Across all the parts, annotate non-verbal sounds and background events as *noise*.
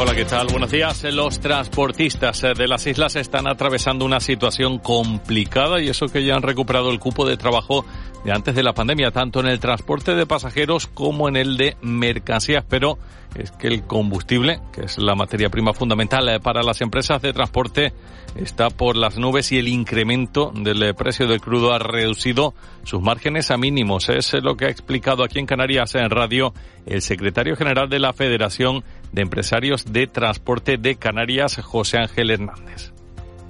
Hola, ¿qué tal? Buenos días. Los transportistas de las islas están atravesando una situación complicada y eso que ya han recuperado el cupo de trabajo de antes de la pandemia, tanto en el transporte de pasajeros como en el de mercancías, pero es que el combustible, que es la materia prima fundamental eh, para las empresas de transporte, está por las nubes y el incremento del eh, precio del crudo ha reducido sus márgenes a mínimos. Es lo que ha explicado aquí en Canarias en radio el secretario general de la Federación de Empresarios de Transporte de Canarias, José Ángel Hernández.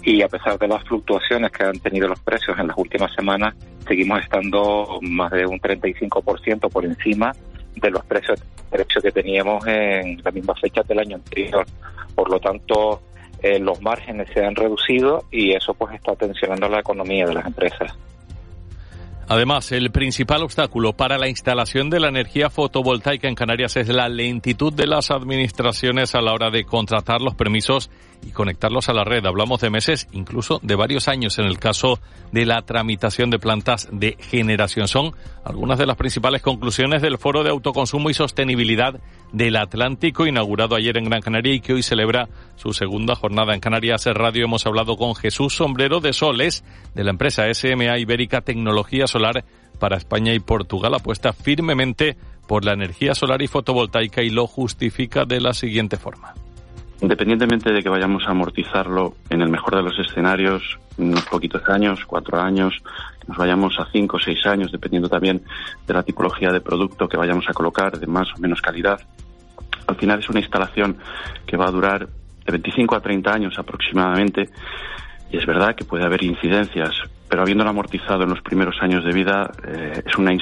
Y a pesar de las fluctuaciones que han tenido los precios en las últimas semanas, seguimos estando más de un 35% por encima de los precios, precios que teníamos en la misma fecha del año anterior. Por lo tanto, eh, los márgenes se han reducido y eso pues está tensionando la economía de las empresas. Además, el principal obstáculo para la instalación de la energía fotovoltaica en Canarias es la lentitud de las administraciones a la hora de contratar los permisos y conectarlos a la red. Hablamos de meses, incluso de varios años en el caso de la tramitación de plantas de generación. Son algunas de las principales conclusiones del Foro de Autoconsumo y Sostenibilidad del Atlántico, inaugurado ayer en Gran Canaria y que hoy celebra su segunda jornada en Canarias Radio. Hemos hablado con Jesús Sombrero de Soles, de la empresa SMA Ibérica Tecnología Solar para España y Portugal. Apuesta firmemente por la energía solar y fotovoltaica y lo justifica de la siguiente forma. Independientemente de que vayamos a amortizarlo en el mejor de los escenarios, unos poquitos años, cuatro años, nos vayamos a cinco o seis años, dependiendo también de la tipología de producto que vayamos a colocar, de más o menos calidad. Al final es una instalación que va a durar de 25 a 30 años aproximadamente. Y es verdad que puede haber incidencias, pero habiéndolo amortizado en los primeros años de vida, eh, es una,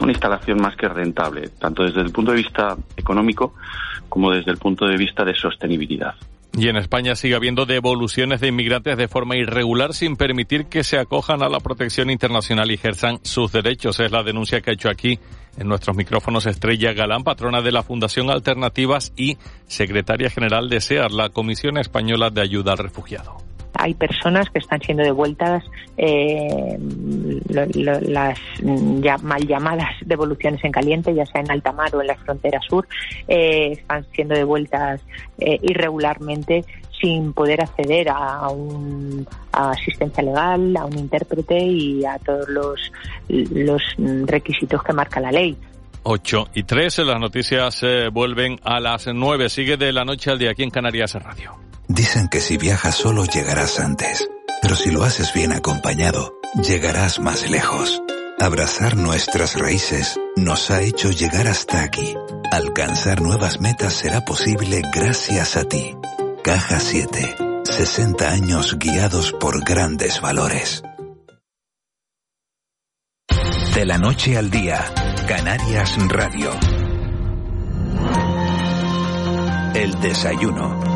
una instalación más que rentable, tanto desde el punto de vista económico como desde el punto de vista de sostenibilidad. Y en España sigue habiendo devoluciones de inmigrantes de forma irregular sin permitir que se acojan a la protección internacional y ejerzan sus derechos. Es la denuncia que ha hecho aquí en nuestros micrófonos Estrella Galán, patrona de la Fundación Alternativas y secretaria general de SEAR, la Comisión Española de Ayuda al Refugiado hay personas que están siendo devueltas eh, las ya mal llamadas devoluciones en caliente, ya sea en alta mar o en la frontera sur, eh, están siendo devueltas eh, irregularmente sin poder acceder a, un, asistencia legal, a un intérprete y a todos los, los requisitos que marca la ley. 8 y 3, las noticias vuelven a las 9. Sigue de la noche al día aquí en Canarias Radio. Dicen que si viajas solo llegarás antes, pero si lo haces bien acompañado, llegarás más lejos. Abrazar nuestras raíces nos ha hecho llegar hasta aquí. Alcanzar nuevas metas será posible gracias a ti. Caja 7. 60 años guiados por grandes valores. De la noche al día, Canarias Radio. El desayuno.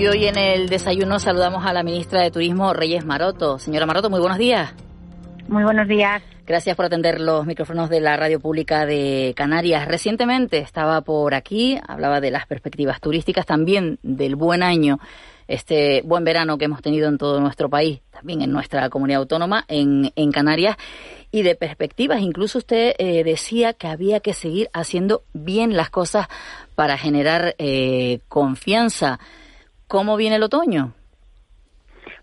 Y hoy en el desayuno saludamos a la ministra de Turismo, Reyes Maroto. Señora Maroto, muy buenos días. Muy buenos días. Gracias por atender los micrófonos de la Radio Pública de Canarias. Recientemente estaba por aquí, hablaba de las perspectivas turísticas, también del buen año, este buen verano que hemos tenido en todo nuestro país, también en nuestra comunidad autónoma, en, Canarias, y de perspectivas. Incluso usted eh, decía que había que seguir haciendo bien las cosas para generar eh, confianza ¿Cómo viene el otoño?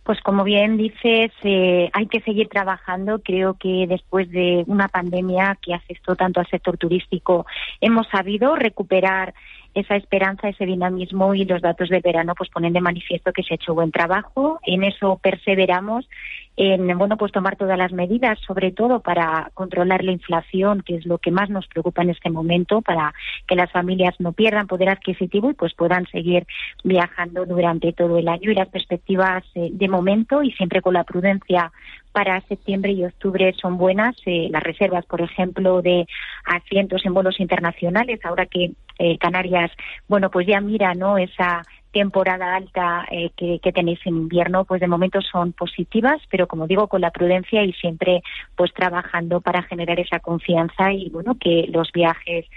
Pues como bien dices, eh, hay que seguir trabajando. Creo que después de una pandemia que afectó tanto al sector turístico, hemos sabido recuperar esa esperanza, ese dinamismo y los datos de verano pues ponen de manifiesto que se ha hecho buen trabajo. En eso perseveramos en bueno pues tomar todas las medidas, sobre todo para controlar la inflación, que es lo que más nos preocupa en este momento, para que las familias no pierdan poder adquisitivo y pues puedan seguir viajando durante todo el año y las perspectivas eh, de momento y siempre con la prudencia para septiembre y octubre son buenas. Eh, las reservas, por ejemplo, de asientos en vuelos internacionales, ahora que eh, Canarias, bueno, pues ya mira, ¿no? Esa temporada alta eh, que, tenéis en invierno, pues de momento son positivas, pero como digo, con la prudencia y siempre pues trabajando para generar esa confianza y bueno, que los viajes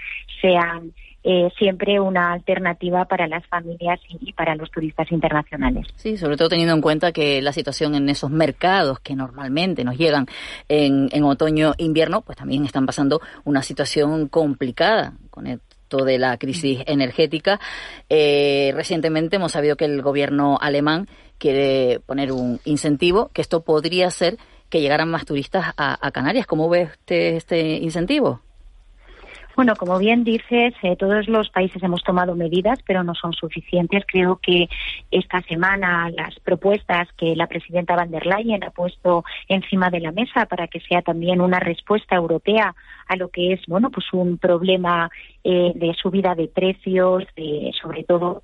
sean eh, siempre una alternativa para las familias y, para los turistas internacionales. Sí, sobre todo teniendo en cuenta que la situación en esos mercados que normalmente nos llegan en, en otoño-invierno, pues también están pasando una situación complicada con el de la crisis energética. Eh, recientemente hemos sabido que el gobierno alemán quiere poner un incentivo, que esto podría ser que llegaran más turistas a, Canarias. ¿Cómo ve usted este incentivo? Bueno, como bien dices, eh, todos los países hemos tomado medidas, pero no son suficientes. Creo que esta semana las propuestas que la presidenta van der Leyen ha puesto encima de la mesa para que sea también una respuesta europea a lo que es, bueno, pues un problema eh, de subida de precios, de, sobre todo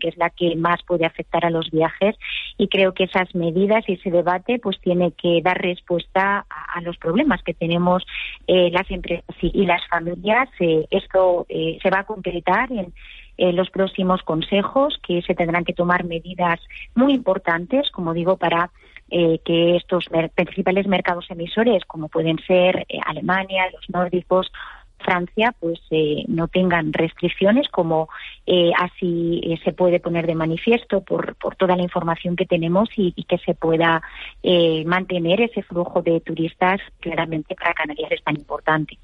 que es la que más puede afectar a los viajes y creo que esas medidas y ese debate pues tiene que dar respuesta a, los problemas que tenemos eh, las empresas y, las familias. Eh, esto eh, se va a concretar en, los próximos consejos que se tendrán que tomar medidas muy importantes, como digo, para que estos principales mercados emisores, como pueden ser Alemania, los nórdicos Francia pues eh, no tengan restricciones como eh, así eh, se puede poner de manifiesto por, por toda la información que tenemos y, que se pueda mantener ese flujo de turistas claramente para Canarias es tan importante.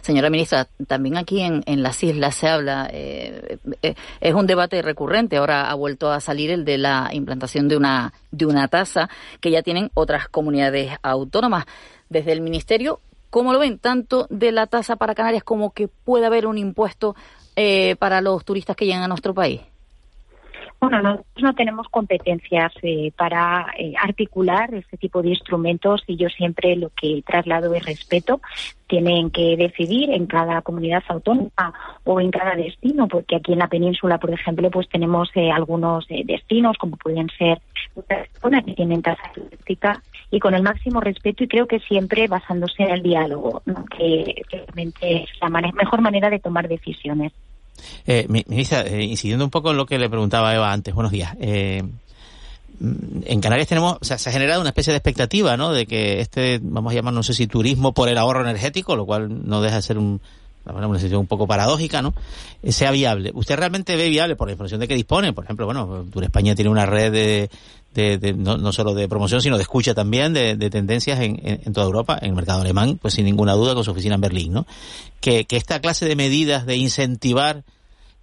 Señora ministra, también aquí en, las islas se habla, es un debate recurrente, ahora ha vuelto a salir el de la implantación de una, de una tasa que ya tienen otras comunidades autónomas. Desde el Ministerio, ¿Cómo lo ven? Tanto de la tasa para Canarias como que puede haber un impuesto eh, para los turistas que llegan a nuestro país. Bueno, nosotros no tenemos competencias eh, para eh, articular este tipo de instrumentos y yo siempre lo que traslado es respeto. Tienen que decidir en cada comunidad autónoma o en cada destino, porque aquí en la península, por ejemplo, pues tenemos eh, algunos destinos como pueden ser zonas que tienen tasa turística y con el máximo respeto y creo que siempre basándose en el diálogo, que realmente es la mejor manera de tomar decisiones. Eh, ministra, eh, incidiendo un poco en lo que le preguntaba Eva antes, buenos días. Eh, en Canarias tenemos, o sea, se ha generado una especie de expectativa, ¿no? De que este, vamos a llamar, no sé si turismo por el ahorro energético, lo cual no deja de ser un, una situación un poco paradójica, ¿no? Eh, sea viable. ¿Usted realmente ve viable por la información de que dispone? Por ejemplo, bueno, Tour España tiene una red de, de, no, solo de promoción, sino de escucha también de, de tendencias en, en, toda Europa, en el mercado alemán, pues sin ninguna duda con su oficina en Berlín, ¿no? Que, esta clase de medidas de incentivar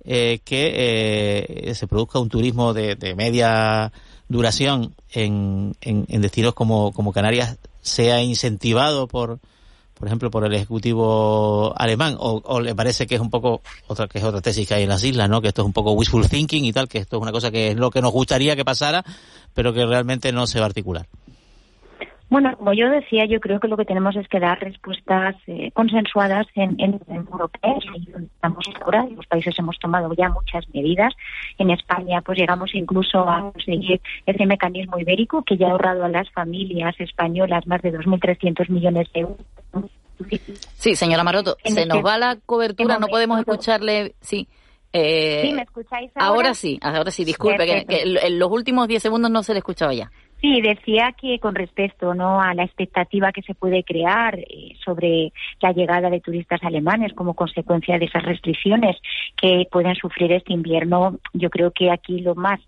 eh, que eh, se produzca un turismo de, media duración en, en, destinos como Canarias sea incentivado por, por ejemplo, por el ejecutivo alemán, o, o, le parece que es un poco otra que es otra tesis que hay en las islas, ¿no? Que esto es un poco wishful thinking y tal, que esto es una cosa que es lo que nos gustaría que pasara, pero que realmente no se va a articular. Bueno, como yo decía, yo creo que lo que tenemos es que dar respuestas eh, consensuadas en, en, en Europa. Estamos ahora, los países hemos tomado ya muchas medidas. En España, pues llegamos incluso a conseguir ese mecanismo ibérico que ya ha ahorrado a las familias españolas más de 2.300 millones de euros. Sí, señora Maroto, se este nos va la cobertura, no podemos escucharle. Sí. Eh, ¿Sí me escucháis ahora? Ahora sí, ahora sí, disculpe, que, que en los últimos 10 segundos no se le escuchaba ya. Sí, decía que con respecto ¿no? a la expectativa que se puede crear eh, sobre la llegada de turistas alemanes como consecuencia de esas restricciones que pueden sufrir este invierno, yo creo que aquí lo más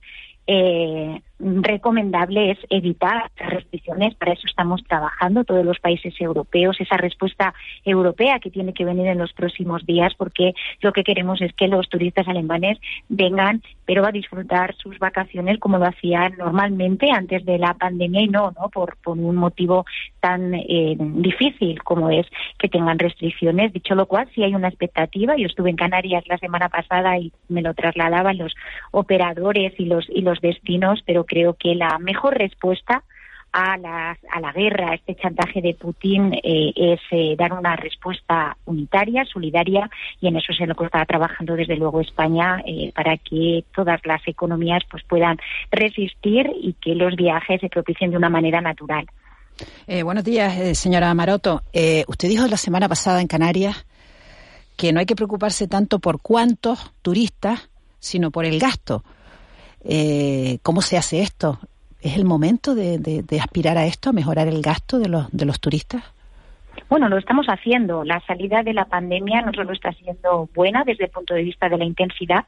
eh, recomendable es evitar restricciones. Para eso estamos trabajando todos los países europeos, esa respuesta europea que tiene que venir en los próximos días, porque lo que queremos es que los turistas alemanes vengan, pero a disfrutar sus vacaciones como lo hacían normalmente antes de la pandemia y no, ¿no? Por, un motivo tan eh, difícil como es que tengan restricciones. Dicho lo cual, sí hay una expectativa. Yo estuve en Canarias la semana pasada y me lo trasladaban los operadores y los y los destinos, pero creo que la mejor respuesta a, las, a la guerra, a este chantaje de Putin, eh, es eh, dar una respuesta unitaria, solidaria, y en eso es en lo que está trabajando desde luego España eh, para que todas las economías pues puedan resistir y que los viajes se propicien de una manera natural. buenos días, señora Maroto. usted dijo la semana pasada en Canarias que no hay que preocuparse tanto por cuántos turistas, sino por el gasto. ¿Cómo se hace esto? ¿Es el momento de, aspirar a esto, a mejorar el gasto de los, de los turistas? Bueno, lo estamos haciendo. La salida de la pandemia no solo está siendo buena desde el punto de vista de la intensidad,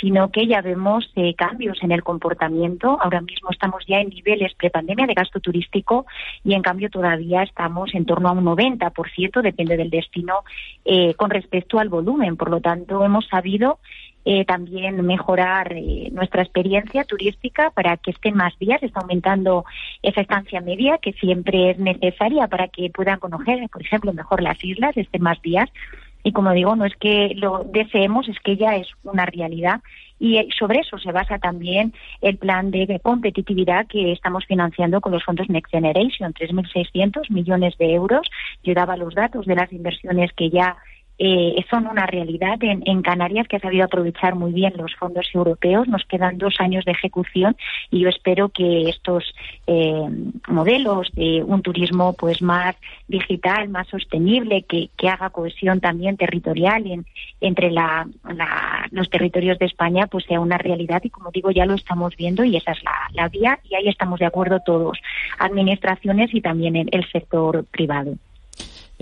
sino que ya vemos eh, cambios en el comportamiento. Ahora mismo estamos ya en niveles prepandemia de gasto turístico y en cambio todavía estamos en torno a un 90%, depende del destino, eh, con respecto al volumen. Por lo tanto, hemos sabido eh, también mejorar eh, nuestra experiencia turística para que estén más días. Está aumentando esa estancia media que siempre es necesaria para que puedan conocer, por ejemplo, mejor las islas, estén más días. Y como digo, no es que lo deseemos, es que ya es una realidad. Y eh, sobre eso se basa también el plan de competitividad que estamos financiando con los fondos Next Generation, 3.600 millones de euros. Yo daba los datos de las inversiones que ya eh, son una realidad en, Canarias que ha sabido aprovechar muy bien los fondos europeos. Nos quedan dos años de ejecución y yo espero que estos eh, modelos de un turismo pues más digital, más sostenible, que, haga cohesión también territorial entre los territorios de España, pues sea una realidad y como digo ya lo estamos viendo y esa es la, vía y ahí estamos de acuerdo todos, administraciones y también el sector privado.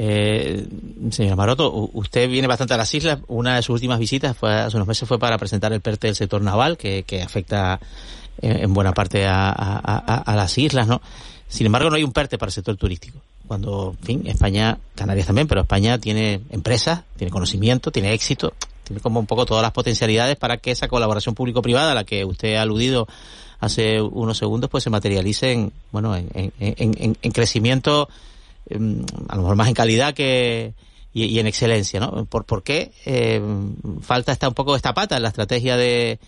Eh, señor Maroto, usted viene bastante a las islas. Una de sus últimas visitas fue hace unos meses fue para presentar el PERTE del sector naval, que, afecta eh, en, buena parte a, las islas, ¿no? Sin embargo, no hay un PERTE para el sector turístico. Cuando, en fin, España, Canarias también, pero España tiene empresas, tiene conocimiento, tiene éxito, tiene como un poco todas las potencialidades para que esa colaboración público-privada a la que usted ha aludido hace unos segundos, pues se materialice en, bueno, en, en, en crecimiento a lo mejor más en calidad que y, en excelencia, ¿no? ¿Por, por qué em, falta esta un poco esta pata en la estrategia de,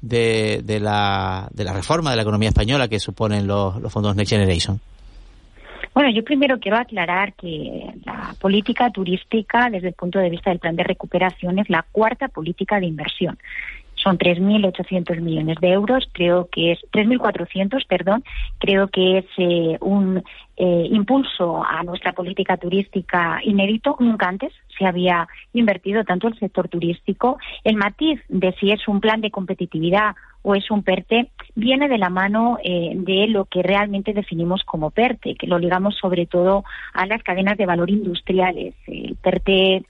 de, la, de la reforma de la economía española que suponen los, los fondos Next Generation? Bueno, yo primero quiero aclarar que la política turística, desde el punto de vista del plan de recuperación, es la cuarta política de inversión son 3.800 millones de euros, creo que es 3.400, perdón, creo que es eh, un eh, impulso a nuestra política turística inédito, nunca antes se había invertido tanto el sector turístico. El matiz de si es un plan de competitividad o es un PERTE viene de la mano eh, de lo que realmente definimos como PERTE, que lo ligamos sobre todo a las cadenas de valor industriales. El PERTE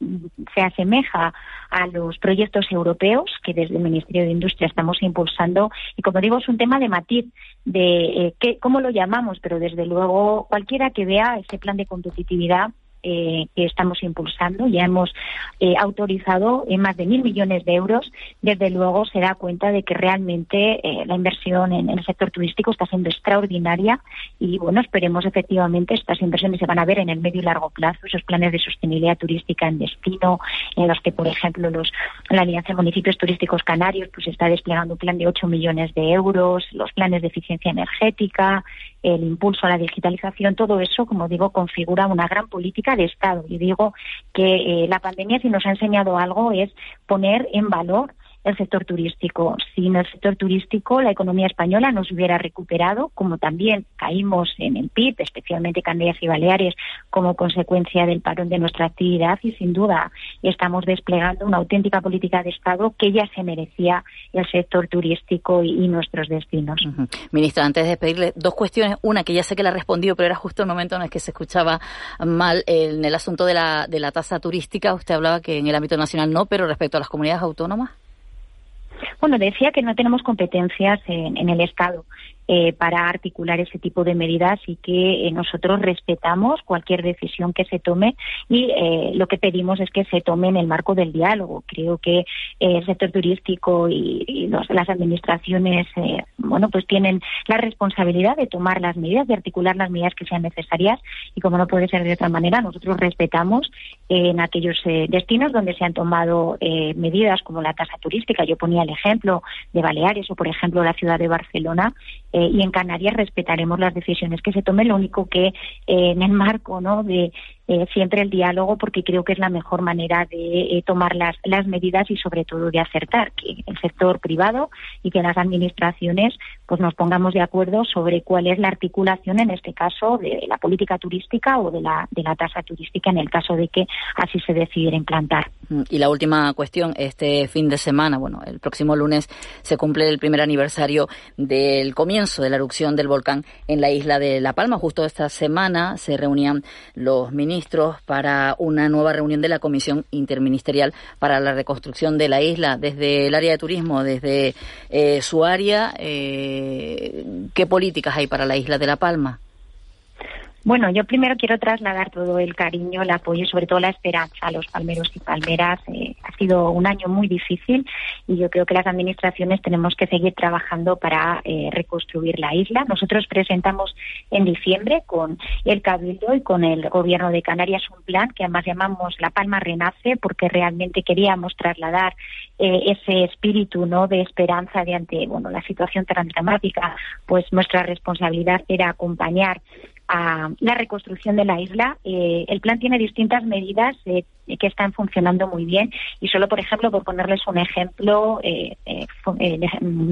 se asemeja a los proyectos europeos que desde el Ministerio de Industria estamos impulsando y como digo es un tema de matiz de eh, cómo lo llamamos, pero desde luego cualquiera que vea ese plan de competitividad eh, que estamos impulsando. Ya hemos eh, autorizado más de mil millones de euros. Desde luego se da cuenta de que realmente eh, la inversión en, el sector turístico está siendo extraordinaria y bueno, esperemos efectivamente estas inversiones se van a ver en el medio y largo plazo, esos planes de sostenibilidad turística en destino, en los que, por ejemplo, los, la Alianza de Municipios Turísticos Canarios pues está desplegando un plan de 8 millones de euros, los planes de eficiencia energética, el impulso a la digitalización, todo eso, como digo, configura una gran política de Estado. Y digo que eh, la pandemia, si nos ha enseñado algo, es poner en valor el sector turístico. Sin el sector turístico, la economía española no se hubiera recuperado, como también caímos en el PIB, especialmente Canarias y Baleares, como consecuencia del parón de nuestra actividad y sin duda estamos desplegando una auténtica política de Estado que ya se merecía el sector turístico y, nuestros destinos. Ministra, antes de pedirle dos cuestiones. Una que ya sé que la ha respondido, pero era justo el momento en el que se escuchaba mal en el asunto de la tasa turística. Usted hablaba que en el ámbito nacional no, pero respecto a las comunidades autónomas. Bueno, decía que no tenemos competencias en, el Estado. Eh, para articular ese tipo de medidas y que nosotros respetamos cualquier decisión que se tome y lo que pedimos es que se tome en el marco del diálogo. Creo que el sector turístico y, las administraciones, bueno, pues tienen la responsabilidad de tomar las medidas, de articular las medidas que sean necesarias y como no puede ser de otra manera, nosotros respetamos en aquellos destinos donde se han tomado medidas como la tasa turística. Yo ponía el ejemplo de Baleares o, por ejemplo, la ciudad de Barcelona. Eh, y en Canarias respetaremos las decisiones que se tomen. Lo único que eh, en el marco ¿no? de eh, siempre el diálogo porque creo que es la mejor manera de eh, tomar las, las medidas y sobre todo de acertar que el sector privado y que las administraciones pues nos pongamos de acuerdo sobre cuál es la articulación en este caso de la política turística o de la, de la tasa turística en el caso de que así se decidiera implantar. Mm, y la última cuestión, este fin de semana, bueno, el próximo lunes se cumple el primer aniversario del comienzo de la erupción del volcán en la isla de La Palma. Justo esta semana se reunían los ministros ministros para una nueva reunión de la Comisión Interministerial para la Reconstrucción de la isla desde el área de turismo, desde eh, su área. Eh, ¿Qué políticas hay para la isla de La Palma? Bueno, yo primero quiero trasladar todo el cariño, el apoyo y sobre todo la esperanza a los palmeros y palmeras. Eh, ha sido un año muy difícil y yo creo que las administraciones tenemos que seguir trabajando para eh, reconstruir la isla. Nosotros presentamos en diciembre con el Cabildo y con el Gobierno de Canarias un plan que además llamamos La Palma Renace porque realmente queríamos trasladar eh, ese espíritu no de esperanza de ante bueno la situación tan dramática. Pues nuestra responsabilidad era acompañar a la reconstrucción de la isla. Eh, el plan tiene distintas medidas eh, que están funcionando muy bien y solo, por ejemplo, por ponerles un ejemplo, eh,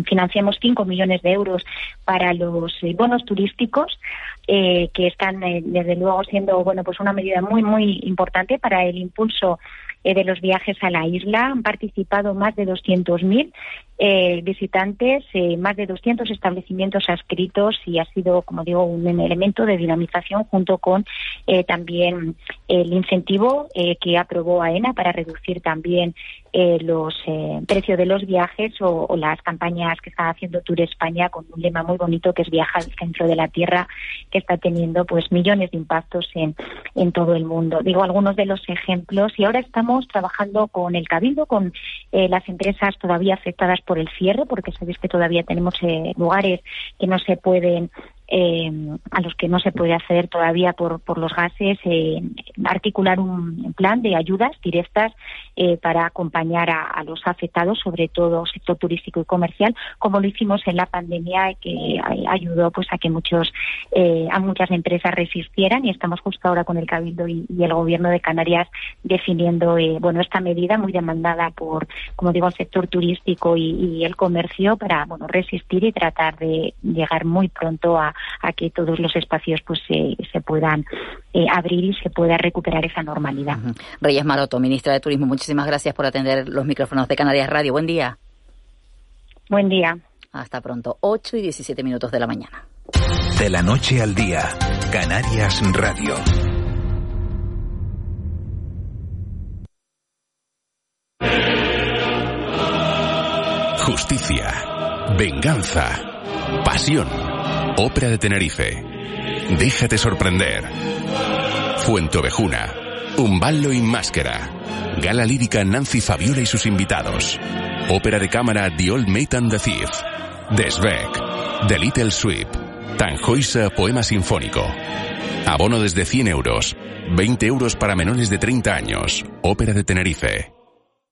financiamos 5 millones de euros para los bonos turísticos que están, desde luego, siendo bueno pues una medida muy, muy importante para el impulso de los viajes a la isla. Han participado más de 200.000 eh, visitantes, eh, más de 200 establecimientos adscritos y ha sido, como digo, un elemento de dinamización junto con eh, también el incentivo que aprobó AENA para reducir también los precios de los viajes o, las campañas que está haciendo Tour España con un lema muy bonito que es Viaja al centro de la Tierra, que está teniendo pues millones de impactos en, en todo el mundo. Digo algunos de los ejemplos y ahora estamos trabajando con el Cabildo, con las empresas todavía afectadas por el cierre, porque sabéis que todavía tenemos eh, lugares que no se pueden eh, a los que no se puede acceder todavía por, por los gases, eh, articular un plan de ayudas directas eh, para acompañar a, los afectados, sobre todo sector turístico y comercial, como lo hicimos en la pandemia, que ayudó pues a que muchos a muchas empresas resistieran. Y estamos justo ahora con el Cabildo y, el Gobierno de Canarias definiendo bueno esta medida muy demandada por como digo el sector turístico y, y el comercio para bueno resistir y tratar de llegar muy pronto a, a que todos los espacios pues se, se puedan eh, abrir y se pueda recuperar esa normalidad. Reyes Maroto, ministra de Turismo, muchísimas gracias por atender los micrófonos de Canarias Radio. Buen día. Buen día. Hasta pronto, 8 y 17 minutos de la mañana. De la noche al día, Canarias Radio. Justicia, venganza, pasión Ópera de Tenerife. Déjate sorprender. Fuente Ovejuna. Un ballo y máscara. Gala lírica Nancy Fabiola y sus invitados. Ópera de cámara The Old Mate and the Thief. Desbeck. The Little Sweep. Tanjoisa Poema Sinfónico. Abono desde 100 euros. 20 euros para menores de 30 años. Ópera de Tenerife.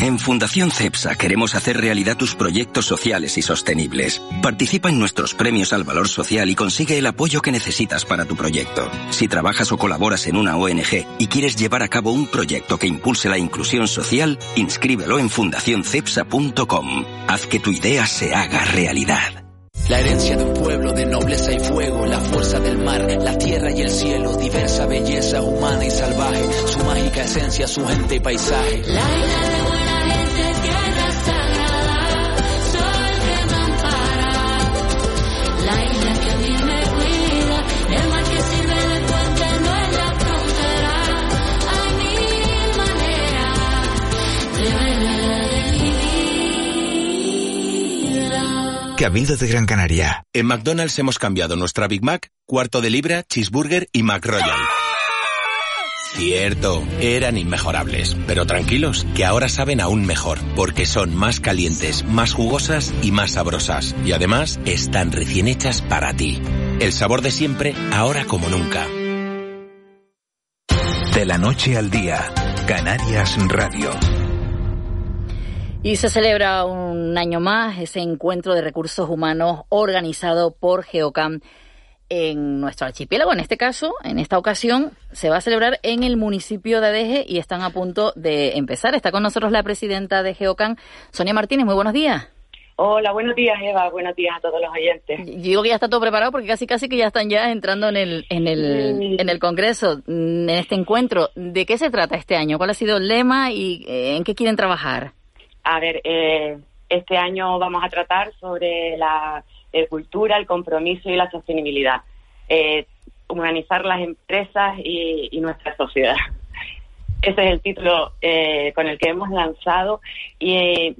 En Fundación CEPSA queremos hacer realidad tus proyectos sociales y sostenibles. Participa en nuestros premios al valor social y consigue el apoyo que necesitas para tu proyecto. Si trabajas o colaboras en una ONG y quieres llevar a cabo un proyecto que impulse la inclusión social, inscríbelo en fundacioncepsa.com. Haz que tu idea se haga realidad. La herencia de un pueblo de nobleza y fuego, la fuerza del mar, la tierra y el cielo, diversa belleza humana y salvaje, su mágica esencia, su gente y paisaje. La que ha habido de Gran Canaria. En McDonald's hemos cambiado nuestra Big Mac, cuarto de libra, cheeseburger y McRoyal. Cierto, eran inmejorables, pero tranquilos, que ahora saben aún mejor, porque son más calientes, más jugosas y más sabrosas. Y además, están recién hechas para ti. El sabor de siempre, ahora como nunca. De la noche al día, Canarias Radio. Y se celebra un año más ese encuentro de recursos humanos organizado por Geocam en nuestro archipiélago. En este caso, en esta ocasión, se va a celebrar en el municipio de Adeje y están a punto de empezar. Está con nosotros la presidenta de Geocam, Sonia Martínez. Muy buenos días. Hola, buenos días Eva, buenos días a todos los oyentes. digo que ya está todo preparado porque casi casi que ya están ya entrando en el en el en el congreso, en este encuentro. ¿De qué se trata este año? ¿Cuál ha sido el lema y eh, en qué quieren trabajar? A ver, eh, este año vamos a tratar sobre la eh, cultura, el compromiso y la sostenibilidad. humanizar las empresas y, nuestra sociedad. *laughs* Ese es el título con el que hemos lanzado y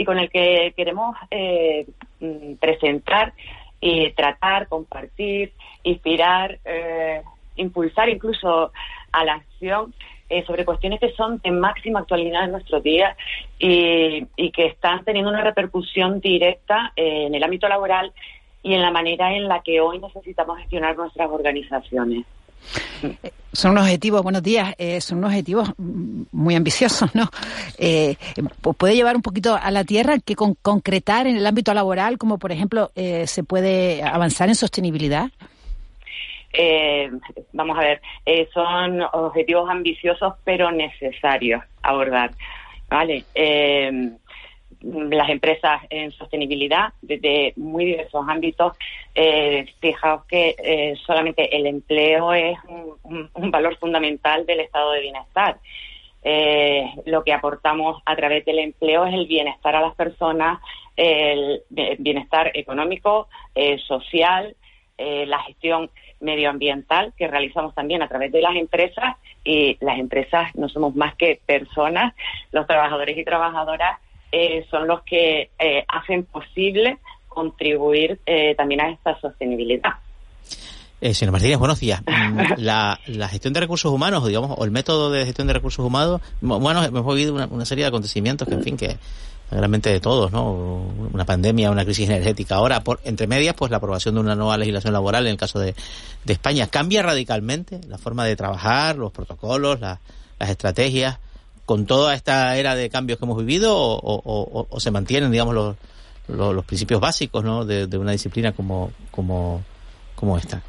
y con el que queremos eh, mm, presentar y tratar, compartir, inspirar, eh, impulsar incluso a la acción eh, sobre cuestiones que son de máxima actualidad en nuestro día y, que están teniendo una repercusión directa en el ámbito laboral y en la manera en la que hoy necesitamos gestionar nuestras organizaciones. Son unos objetivos, buenos días, eh, son unos objetivos muy ambiciosos, ¿no? Eh, puede llevar un poquito a la tierra que con, concretar en el ámbito laboral, como por ejemplo eh, se puede avanzar en sostenibilidad. Vamos a ver, son objetivos ambiciosos pero necesarios abordar, ¿vale? las empresas en sostenibilidad desde muy diversos ámbitos. Eh, fijaos que eh, solamente el empleo es un, valor fundamental del estado de bienestar. Eh, lo que aportamos a través del empleo es el bienestar a las personas, el bienestar económico, eh, social, la gestión medioambiental que realizamos también a través de las empresas y las empresas no somos más que personas, los trabajadores y trabajadoras eh, son los que eh, hacen posible contribuir eh, también a esta sostenibilidad. Eh, señor Martínez, buenos días. Mm, la, gestión de recursos humanos, digamos, o el método de gestión de recursos humanos, bueno, hemos vivido una, serie de acontecimientos que, en fin, que realmente de todos, ¿no? Una pandemia, una crisis energética. Ahora, por, entre medias, pues la aprobación de una nueva legislación laboral en el caso de, España. ¿Cambia radicalmente la forma de trabajar, los protocolos, las estrategias? con toda esta era de cambios que hemos vivido o, se mantienen, digamos, los, los, principios básicos ¿no? de, una disciplina como, como, como esta?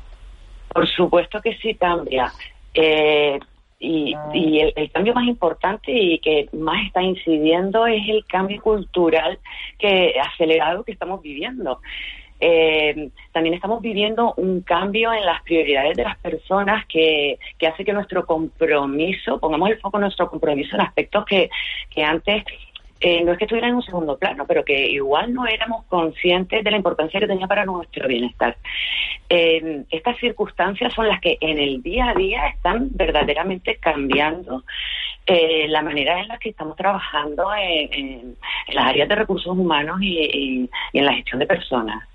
Por supuesto que sí cambia. Eh, y, y el, el, cambio más importante y que más está incidiendo es el cambio cultural que acelerado que estamos viviendo. Eh, también estamos viviendo un cambio en las prioridades de las personas que, que hace que nuestro compromiso, pongamos el foco en nuestro compromiso en aspectos que, que antes eh, no es que estuvieran en un segundo plano, pero que igual no éramos conscientes de la importancia que tenía para nuestro bienestar. Eh, estas circunstancias son las que en el día a día están verdaderamente cambiando eh, la manera en la que estamos trabajando en, las áreas de recursos humanos y en la gestión de personas.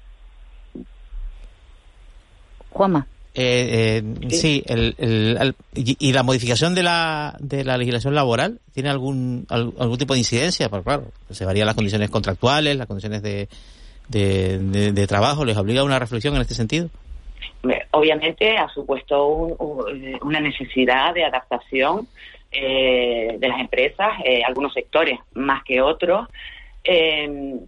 Juanma. Eh, eh, sí, el, y, la modificación de la, de la legislación laboral tiene algún algún tipo de incidencia, porque claro, se varían las condiciones contractuales, las condiciones de, de, trabajo, les obliga a una reflexión en este sentido. Obviamente ha supuesto una necesidad de adaptación eh, de las empresas, eh, algunos sectores más que otros. Eh,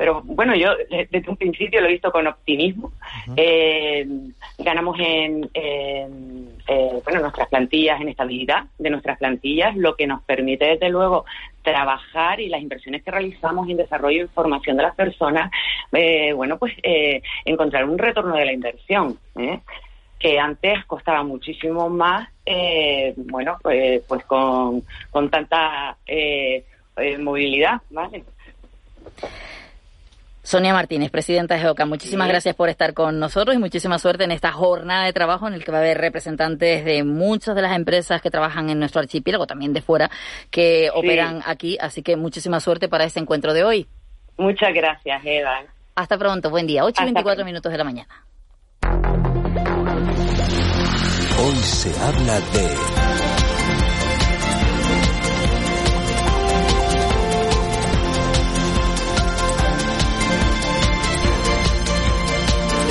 pero bueno, yo desde un principio lo he visto con optimismo. Eh, ganamos en, eh, bueno, nuestras plantillas, en estabilidad de nuestras plantillas, lo que nos permite desde luego trabajar y las inversiones que realizamos en desarrollo y formación de las personas, eh, bueno, pues encontrar un retorno de la inversión. que antes costaba muchísimo más, bueno, pues, pues con, con tanta movilidad, ¿vale? Sonia Martínez, presidenta de GEOCA, muchísimas gracias por estar con nosotros y muchísima suerte en esta jornada de trabajo en el que va a haber representantes de muchas de las empresas que trabajan en nuestro archipiélago, también de fuera, que operan aquí. Así que muchísima suerte para este encuentro de hoy. Muchas gracias, Eva. Hasta pronto, buen día. 8 y 24 minutos de la mañana. Hoy se habla de...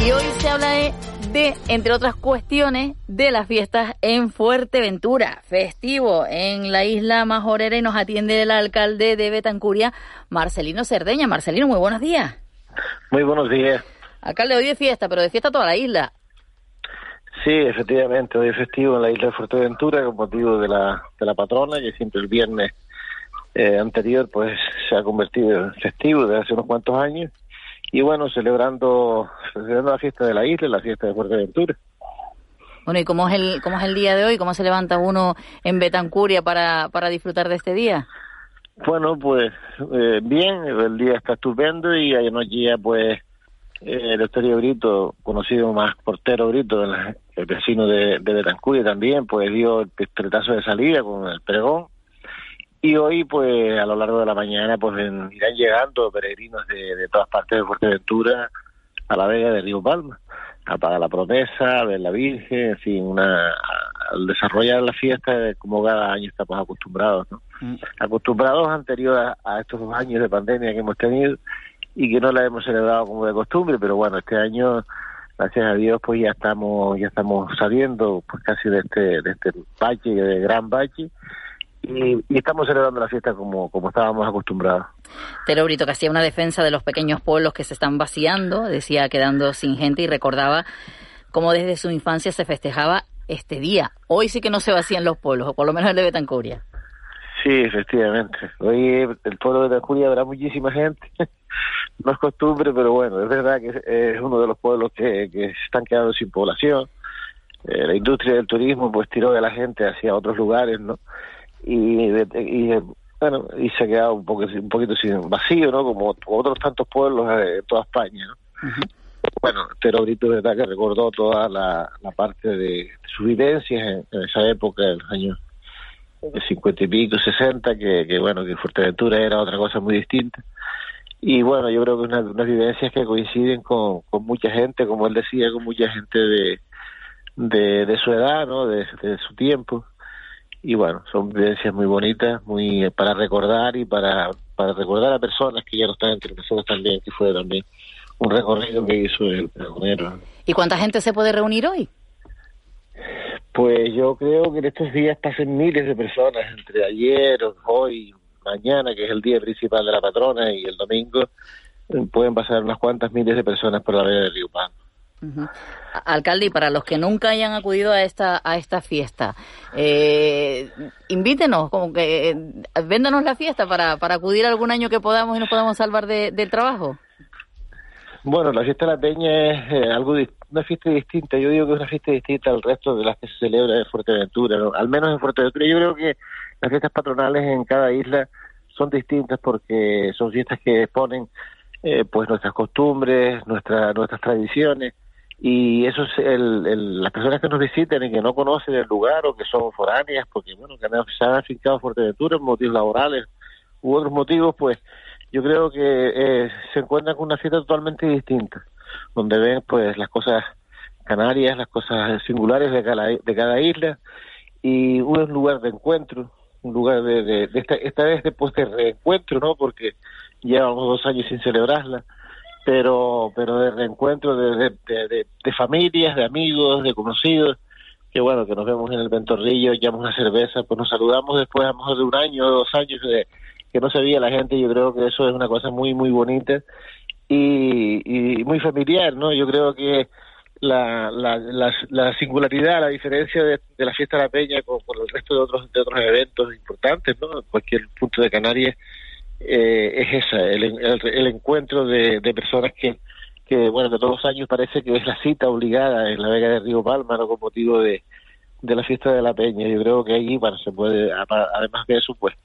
Y hoy se habla de, entre otras cuestiones, de las fiestas en Fuerteventura, festivo en la isla Majorera y nos atiende el alcalde de Betancuria, Marcelino Cerdeña. Marcelino, muy buenos días. Muy buenos días. Alcalde, hoy es fiesta, pero de fiesta toda la isla. Sí, efectivamente, hoy es festivo en la isla de Fuerteventura con motivo de la, de la patrona, que siempre el viernes eh, anterior pues se ha convertido en festivo desde hace unos cuantos años y bueno, celebrando, celebrando la fiesta de la isla, la fiesta de Fuerteventura. Bueno, ¿y cómo es el, cómo es el día de hoy? ¿Cómo se levanta uno en Betancuria para, para disfrutar de este día? Bueno, pues eh, bien, el día está estupendo y anoche ya pues eh, el Estadio Brito, conocido más portero Brito, el, vecino de, de Betancuria también, pues dio el pistretazo de salida con el pregón y hoy, pues, a lo largo de la mañana, pues irán llegando peregrinos de, todas partes de Fuerteventura a la Vega de Río Palma, a pagar la promesa, a ver la Virgen, en fin, una, al desarrollar la fiesta como cada año estamos acostumbrados, ¿no? Mm. Acostumbrados anterior a, estos dos años de pandemia que hemos tenido y que no la hemos celebrado como de costumbre, pero bueno, este año gracias a Dios pues ya estamos ya estamos saliendo pues casi de este de este bache de gran bache y, estamos celebrando la fiesta como, como estábamos acostumbrados. Telo Brito, que hacía una defensa de los pequeños pueblos que se están vaciando, decía quedando sin gente y recordaba cómo desde su infancia se festejaba este día. Hoy sí que no se vacían los pueblos, o por lo menos el de Betancuria. Sí, efectivamente. Hoy el pueblo de Betancuria habrá muchísima gente. *laughs* no es costumbre, pero bueno, es verdad que es uno de los pueblos que, que se están quedando sin población. Eh, la industria del turismo pues tiró de la gente hacia otros lugares, ¿no? Y, y bueno y se ha quedado un poco un poquito sin vacío no como, otros tantos pueblos de toda España ¿no? bueno pero ahorita es verdad que recordó toda la, la parte de, sus vivencias en, esa época en los años cincuenta y pico sesenta que, que bueno que Fuerteventura era otra cosa muy distinta. Y bueno yo creo que unas, unas vivencias que coinciden con, con mucha gente como él decía con mucha gente de de, de su edad no de, de su tiempo y bueno, son vivencias muy bonitas, muy eh, para recordar y para, para recordar a personas que ya no están entre nosotros también, que fue también un recorrido que hizo el pregonero. ¿Y cuánta gente se puede reunir hoy? Pues yo creo que en estos días pasen miles de personas, entre ayer, hoy, mañana, que es el día principal de la patrona, y el domingo, eh, pueden pasar unas cuantas miles de personas por la vía de Río Pan. Alcalde, y para los que nunca hayan acudido a esta a esta fiesta, eh, invítenos, como que eh, la fiesta para, para acudir algún año que podamos y nos podamos salvar del trabajo. Bueno, la fiesta de la Peña es eh, algo una fiesta distinta. Yo digo que es una fiesta distinta al resto de las que se celebra en Fuerteventura. Al menos en Fuerteventura, yo creo que las fiestas patronales en cada isla son distintas porque son fiestas que exponen eh, pues nuestras costumbres, nuestra, nuestras tradiciones y eso es el, las personas que nos visiten y que no conocen el lugar o que son foráneas porque bueno que se han afincado a Fuerteventura en motivos laborales u otros motivos pues yo creo que eh, se encuentran con una fiesta totalmente distinta donde ven pues las cosas canarias las cosas singulares de cada, de cada isla y un lugar de encuentro un lugar de, de, esta, esta vez después de reencuentro no porque llevamos dos años sin celebrarla pero pero de reencuentro de, de, familias, de amigos, de conocidos, que bueno, que nos vemos en el Ventorrillo, echamos una cerveza, pues nos saludamos después a lo mejor de un año o dos años de que no se veía la gente, yo creo que eso es una cosa muy, muy bonita y, y muy familiar, ¿no? Yo creo que la, la, la, singularidad, la diferencia de, la fiesta de la Peña con, con, el resto de otros, de otros eventos importantes, ¿no? En cualquier punto de Canarias, eh, es esa, el, el, encuentro de, de, personas que, que, bueno, que todos los años parece que es la cita obligada en la Vega de Río Palma. Con motivo de, de la fiesta de la Peña. Yo creo que allí, bueno, se puede, además de eso, pues,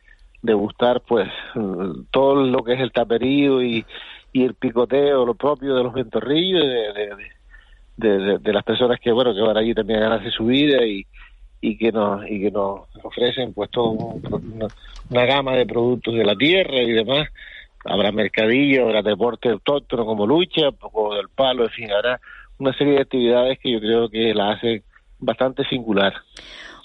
degustar, pues, todo lo que es el taperío y, y el picoteo, lo propio de los ventorrillos, de, de, de, las personas que, bueno, que van allí también a ganarse su vida y, y que nos y que nos ofrecen pues todo una, gama de productos de la tierra y demás habrá mercadillo, habrá deporte autóctono como lucha, un poco del palo, en fin, habrá una serie de actividades que yo creo que la hacen bastante singular.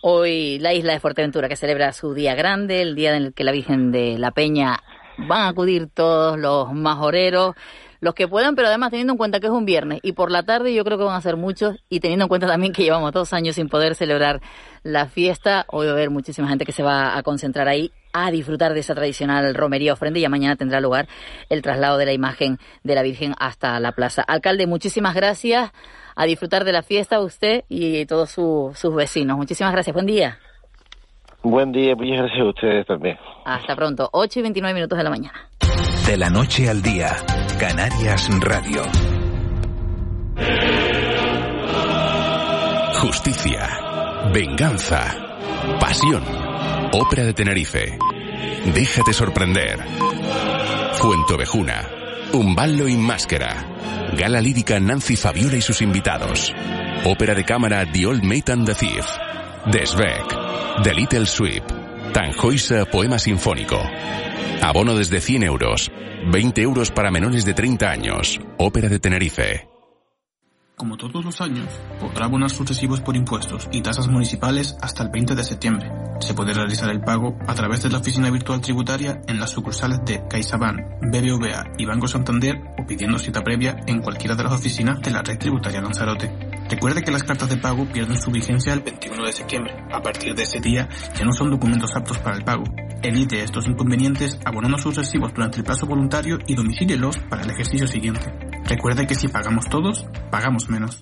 Hoy la isla de Fuerteventura que celebra su día grande, el día en el que la Virgen de la Peña van a acudir todos los majoreros, los que puedan, pero además teniendo en cuenta que es un viernes y por la tarde yo creo que van a ser muchos y teniendo en cuenta también que llevamos dos años sin poder celebrar la fiesta, hoy va a haber muchísima gente que se va a concentrar ahí a disfrutar de esa tradicional romería ofrenda y ya mañana tendrá lugar el traslado de la imagen de la Virgen hasta la plaza. Alcalde, muchísimas gracias. A disfrutar de la fiesta usted y todos sus vecinos. Muchísimas gracias. Buen día. Buen día, muchas gracias a ustedes también. Hasta pronto. 8 y 29 minutos de la mañana. De la noche al día, Canarias Radio. Justicia, venganza, pasión. Ópera de Tenerife. Déjate sorprender. Fuentovejuna. ballo y Máscara. Gala lírica Nancy Fabiola y sus invitados. Ópera de cámara The Old Mate and the Thief. Desbeck. The Little Sweep. Tanjoisa Poema Sinfónico. Abono desde 100 euros. 20 euros para menores de 30 años. Ópera de Tenerife. Como todos los años, podrá abonar sus recibos por impuestos y tasas municipales hasta el 20 de septiembre. Se puede realizar el pago a través de la oficina virtual tributaria en las sucursales de CaixaBank, BBVA y Banco Santander o pidiendo cita previa en cualquiera de las oficinas de la red tributaria Lanzarote. Recuerde que las cartas de pago pierden su vigencia el 21 de septiembre. A partir de ese día ya no son documentos aptos para el pago. Evite estos inconvenientes abonando sus recibos durante el plazo voluntario y domicílielos para el ejercicio siguiente. Recuerde que si pagamos todos, pagamos menos.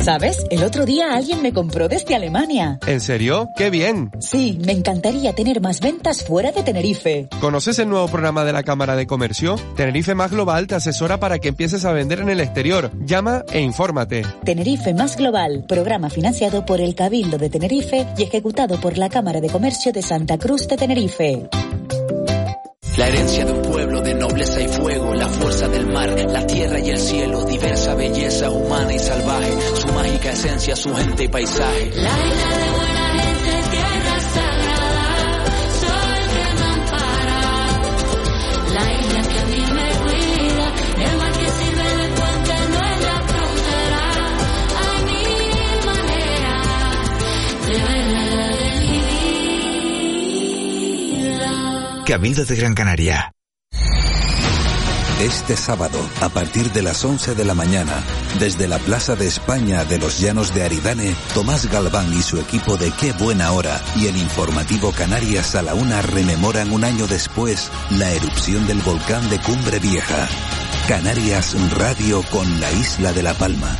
¿Sabes? El otro día alguien me compró desde Alemania. ¿En serio? ¡Qué bien! Sí, me encantaría tener más ventas fuera de Tenerife. ¿Conoces el nuevo programa de la Cámara de Comercio? Tenerife Más Global te asesora para que empieces a vender en el exterior. Llama e infórmate. Tenerife Más Global, programa financiado por el Cabildo de Tenerife y ejecutado por la Cámara de Comercio de Santa Cruz de Tenerife. La herencia de un pueblo de nobleza y fuego, la fuerza del mar, la tierra y el cielo, diversa belleza humana y salvaje, su mágica esencia, su gente y paisaje. La isla de buena gente, tierra sagrada, sol que no ampara. La isla que a mí me cuida, el mar que sirve de puente no es la frontera. Hay mil maneras de verla Cabildo de Gran Canaria. Este sábado, a partir de las 11 de la mañana, desde la Plaza de España de los Llanos de Aridane, Tomás Galván y su equipo de Qué Buena Hora y el informativo Canarias a la una rememoran un año después la erupción del volcán de Cumbre Vieja. Canarias Radio con la isla de La Palma.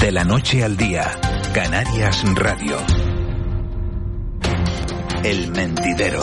De la noche al día, Canarias Radio. El mentidero.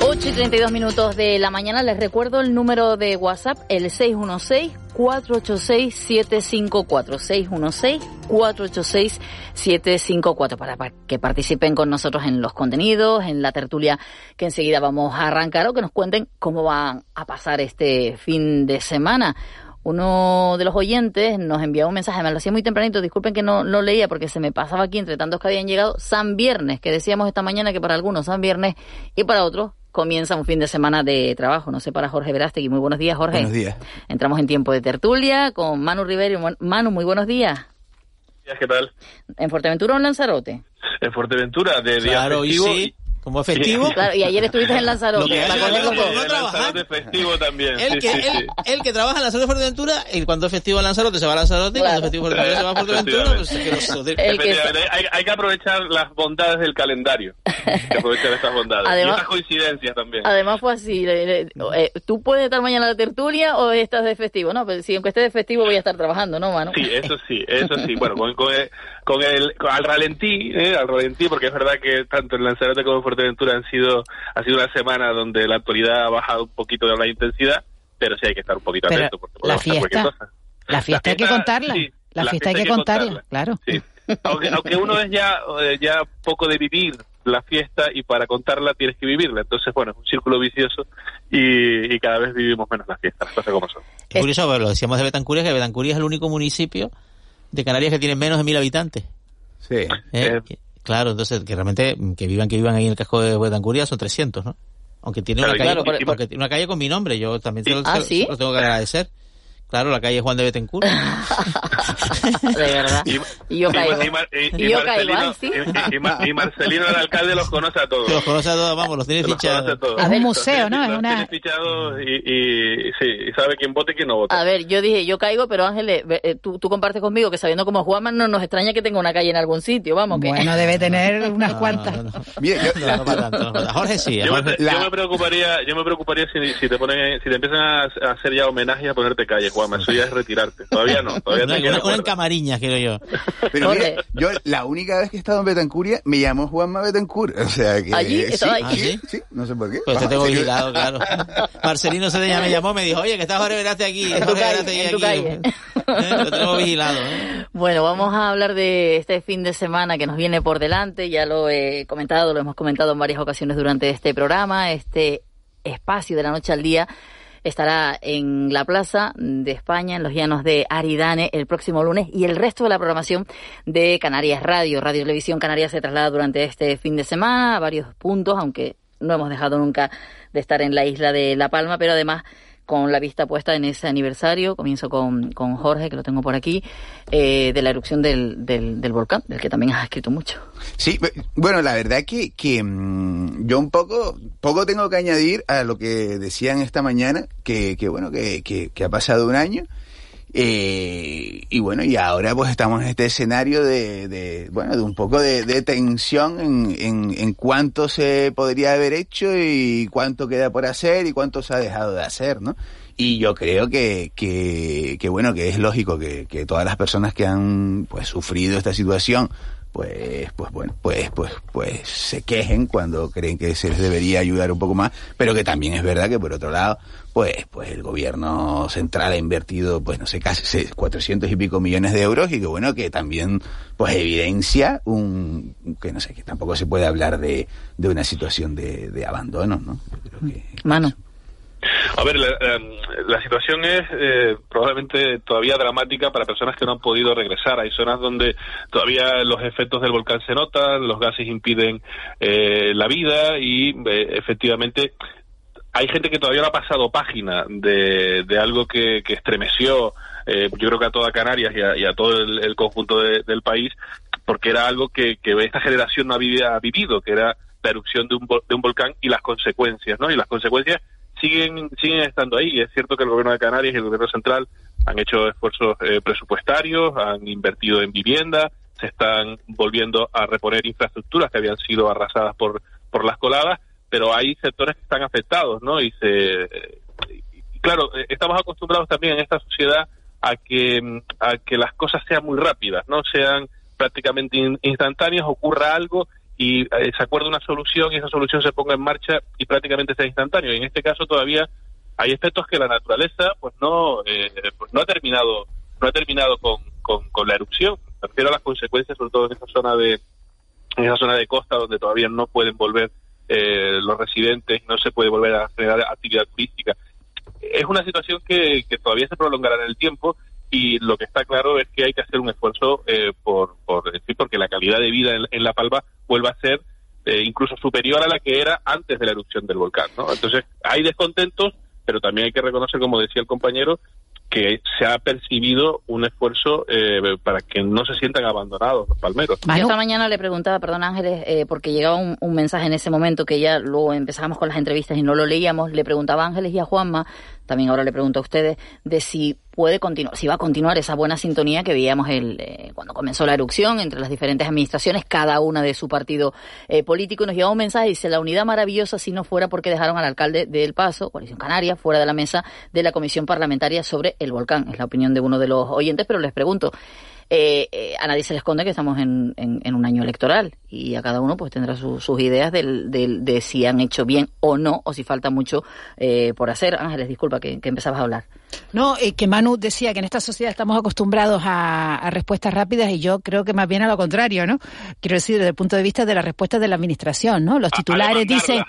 8 y 32 minutos de la mañana. Les recuerdo el número de WhatsApp, el 616-486-754. 616-486-754 para que participen con nosotros en los contenidos, en la tertulia que enseguida vamos a arrancar o que nos cuenten cómo van a pasar este fin de semana. Uno de los oyentes nos envió un mensaje, me lo hacía muy tempranito, disculpen que no lo leía porque se me pasaba aquí entre tantos que habían llegado, San Viernes, que decíamos esta mañana que para algunos San Viernes y para otros comienza un fin de semana de trabajo. No sé, para Jorge Verástegui. Muy buenos días, Jorge. Buenos días. Entramos en tiempo de tertulia con Manu Rivero. Manu, muy buenos días. ¿Qué tal? ¿En Fuerteventura o en Lanzarote? En Fuerteventura, de día Claro, y sí. Como festivo. Claro, y ayer estuviste en Lanzarote. Lo que para coger los dos. no. Lanzarote festivo también. El sí, que, sí, el, sí. el que trabaja en Lanzarote Fuerteventura, y cuando es festivo en Lanzarote se va a Lanzarote, y cuando es festivo en Fuerteventura se va a Fuerteventura, pues es que los- Efectivamente, hay, hay que aprovechar las bondades del calendario. Hay que aprovechar estas bondades. Además- y estas coincidencias también. Además fue así. eh, eh, ¿Tú puedes estar mañana en la tertulia o estás de festivo? No, pero si aunque esté de festivo voy a estar trabajando, ¿no, Manu? Sí, eso sí, eso sí. Bueno, con, con el, con el- con- al ralentí, ¿eh? al ralentí, porque es verdad que tanto en Lanzarote como en Fuerteventura han sido, ha sido una semana donde la actualidad ha bajado un poquito de la intensidad, pero sí hay que estar un poquito Pero atento porque la fiesta- cosa. La fiesta hay que contarla. sí, la, la fiesta hay que contarla, claro. Sí. Aunque, aunque uno es ya, eh, ya poco de vivir la fiesta y para contarla tienes que vivirla. Entonces, bueno, es un círculo vicioso y, y cada vez vivimos menos la fiesta, las cosas como son. Es curioso, pero lo decíamos de Betancuria, que Betancuria es el único municipio de Canarias que tiene menos de mil habitantes. Sí. ¿eh? Claro, entonces que realmente que vivan que vivan ahí en el casco de Betancuria son 300, ¿no? Aunque tiene una calle, porque tiene una calle con mi nombre, yo también se, ¿Ah, lo tengo que agradecer. Claro, la calle Juan de Betancourt. *laughs* *laughs* de verdad. Y, yo caigo. Y, yo Marcelino, y, Marcelino, el alcalde, los conoce a todos. Los conoce a todos, vamos, los tiene fichados. Es un museo, ¿no? Es una... Tiene fichados y, y, sí, y sabe quién vota y quién no vota. A ver, yo dije, yo caigo, pero Ángeles, eh, tú, tú compartes conmigo que sabiendo cómo Juanma no nos extraña que tenga una calle en algún sitio, vamos. Que... Bueno, debe tener unas cuantas. Jorge sí. Yo, me, la... yo, me, preocuparía, yo me preocuparía si, si te ponen, si te empiezan a, hacer ya homenaje a ponerte calle, Juanma. Eso ya es retirarte. Todavía no. Todavía no, una, en Camariñas, quiero yo. *laughs* Pero mira, yo la única vez que he estado en Betancuria me llamó Juanma Betancourt. O sea que. ¿Allí? Sí, ¿Estaba allí? sí, sí, no sé por qué. Pues te tengo vigilado, claro. *laughs* Marcelino Cedeña me llamó, me dijo, oye, que está Jorge Verate aquí. En tu calle, en tu calle. ¿Eh? Lo tengo vigilado. ¿eh? Bueno, vamos a hablar de este fin de semana que nos viene por delante. Ya lo he comentado, lo hemos comentado en varias ocasiones durante este programa. Este espacio de la noche al día estará en la Plaza de España, en los llanos de Aridane, el próximo lunes y el resto de la programación de Canarias Radio. Radio Televisión Canarias se traslada durante este fin de semana a varios puntos, aunque no hemos dejado nunca de estar en la isla de La Palma, pero además con la vista puesta en ese aniversario. Comienzo con, con Jorge, que lo tengo por aquí, eh, de la erupción del, del, del, volcán, del que también has escrito mucho. Sí, bueno, la verdad que, que mmm, yo un poco, poco tengo que añadir a lo que decían esta mañana, que, que bueno, que, que, que ha pasado un año. Eh, y bueno, y ahora pues estamos en este escenario de, bueno, de un poco de, de tensión en, en, en, cuánto se podría haber hecho y cuánto queda por hacer y cuánto se ha dejado de hacer, ¿no? Y yo creo que, que, que bueno, que es lógico que, que todas las personas que han pues sufrido esta situación pues pues bueno pues pues pues se quejen cuando creen que se les debería ayudar un poco más pero que también es verdad que por otro lado pues pues el gobierno central ha invertido pues no sé casi 400 y pico millones de euros y que bueno que también pues evidencia un que no sé que tampoco se puede hablar de, de una situación de, de abandono no Yo creo que, mano a ver, la, la situación es eh, probablemente todavía dramática para personas que no han podido regresar. Hay zonas donde todavía los efectos del volcán se notan, los gases impiden eh, la vida y eh, efectivamente hay gente que todavía no ha pasado página de, de algo que, que estremeció, eh, yo creo que a toda Canarias y a, y a todo el, el conjunto de, del país, porque era algo que, que esta generación no había vivido, que era la erupción de un, de un volcán y las consecuencias, ¿no? Y las consecuencias siguen siguen estando ahí. Es cierto que el gobierno de Canarias y el gobierno central han hecho esfuerzos eh, presupuestarios, han invertido en vivienda, se están volviendo a reponer infraestructuras que habían sido arrasadas por por las coladas, pero hay sectores que están afectados, ¿no? Y se claro, estamos acostumbrados también en esta sociedad a que a que las cosas sean muy rápidas, no sean prácticamente instantáneas, ocurra algo y eh, se acuerda una solución y esa solución se ponga en marcha y prácticamente sea instantáneo. Y en este caso todavía hay efectos que la naturaleza pues no eh, pues no ha terminado no ha terminado con, con, con, la erupción. Me refiero a las consecuencias, sobre todo en esa zona de en esa zona de costa donde todavía no pueden volver eh, los residentes, no se puede volver a generar actividad turística. Es una situación que, que todavía se prolongará en el tiempo y lo que está claro es que hay que hacer un esfuerzo eh, por, por decir porque la calidad de vida en, La Palma vuelva a ser eh, incluso superior a la que era antes de la erupción del volcán, ¿no? Entonces hay descontentos, pero también hay que reconocer, como decía el compañero, que se ha percibido un esfuerzo eh, para que no se sientan abandonados los palmeros. Yo esta mañana le preguntaba, perdón Ángeles, eh, porque llegaba un, un, mensaje en ese momento que ya luego empezábamos con las entrevistas y no lo leíamos, le preguntaba a Ángeles y a Juanma, también ahora le pregunto a ustedes, de si puede continuar, si va a continuar esa buena sintonía que veíamos el, eh, cuando comenzó la erupción entre las diferentes administraciones, cada una de su partido eh, político, y nos lleva un mensaje, dice, la unidad maravillosa si no fuera porque dejaron al alcalde del Paso, Coalición Canaria, fuera de la mesa de la Comisión Parlamentaria sobre el volcán. Es la opinión de uno de los oyentes, pero les pregunto, eh, eh, a nadie se le esconde que estamos en, en, en, un año electoral y a cada uno pues tendrá su, sus ideas del, del, de si han hecho bien o no o si falta mucho eh, por hacer. Ángeles, disculpa que, que empezabas a hablar. No, eh, que Manu decía que en esta sociedad estamos acostumbrados a, respuestas rápidas y yo creo que más bien a lo contrario, ¿no? Quiero decir, desde el punto de vista de las respuestas de la administración, ¿no? Los titulares dicen,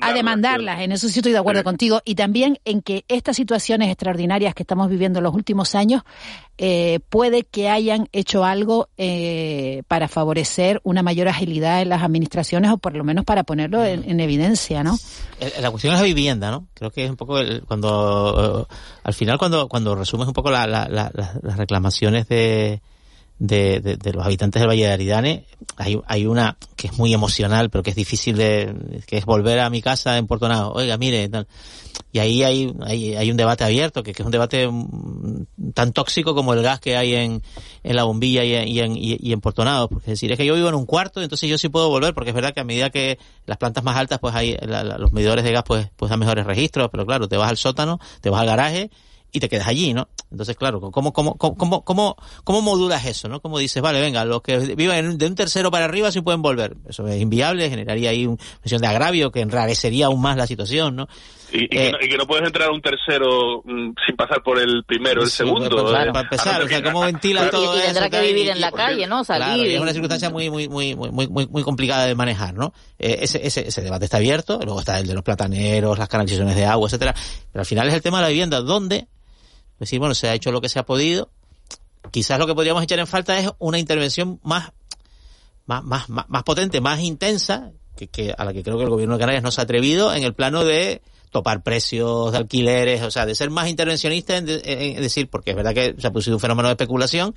a, demandarlas, en eso sí estoy de acuerdo contigo, y también en que estas situaciones extraordinarias que estamos viviendo en los últimos años eh, puede que hayan hecho algo eh, para favorecer una mayor agilidad en las administraciones o por lo menos para ponerlo en, evidencia, ¿no? La cuestión es la vivienda, ¿no? Creo que es un poco cuando al final cuando, cuando resumes un poco las reclamaciones de, de, los habitantes del Valle de Aridane, hay, hay una que es muy emocional, pero que es difícil de, que es volver a mi casa en Puerto Nado. Oiga, mire, y ahí hay, hay, hay un debate abierto, que, es un debate mm, tan tóxico como el gas que hay en, en la bombilla y en, y en, y en Puerto. Porque es decir, es que yo vivo en un cuarto, entonces yo sí puedo volver, porque es verdad que a medida que las plantas más altas, pues hay, los medidores de gas pues, pues dan mejores registros, pero claro, te vas al sótano, te vas al garaje, y te quedas allí, ¿no? Entonces, claro, ¿cómo, cómo, cómo, cómo, cómo modulas eso, no? Como dices, vale, venga, los que vivan de un tercero para arriba sí pueden volver. Eso es inviable, generaría ahí una situación de agravio que enrarecería aún más la situación, ¿no? Y, que, no, puedes entrar a un tercero mm, sin pasar por el primero, el segundo. Claro, para empezar, o sea, ¿cómo ventila todo y, tendrá que vivir en la calle, ¿no? Salir. es una circunstancia muy, muy, muy, muy, muy, muy complicada de manejar, ¿no? Eh, ese, ese, ese debate está abierto, luego está el de los plataneros, las canalizaciones de agua, etcétera. Pero al final es el tema de la vivienda, ¿dónde decir, bueno, se ha hecho lo que se ha podido. Quizás lo que podríamos echar en falta es una intervención más, más, más, más, potente, más intensa, que, que, a la que creo que el gobierno de Canarias no se ha atrevido en el plano de topar precios de alquileres, o sea, de ser más intervencionista en, decir, porque es verdad que se ha producido un fenómeno de especulación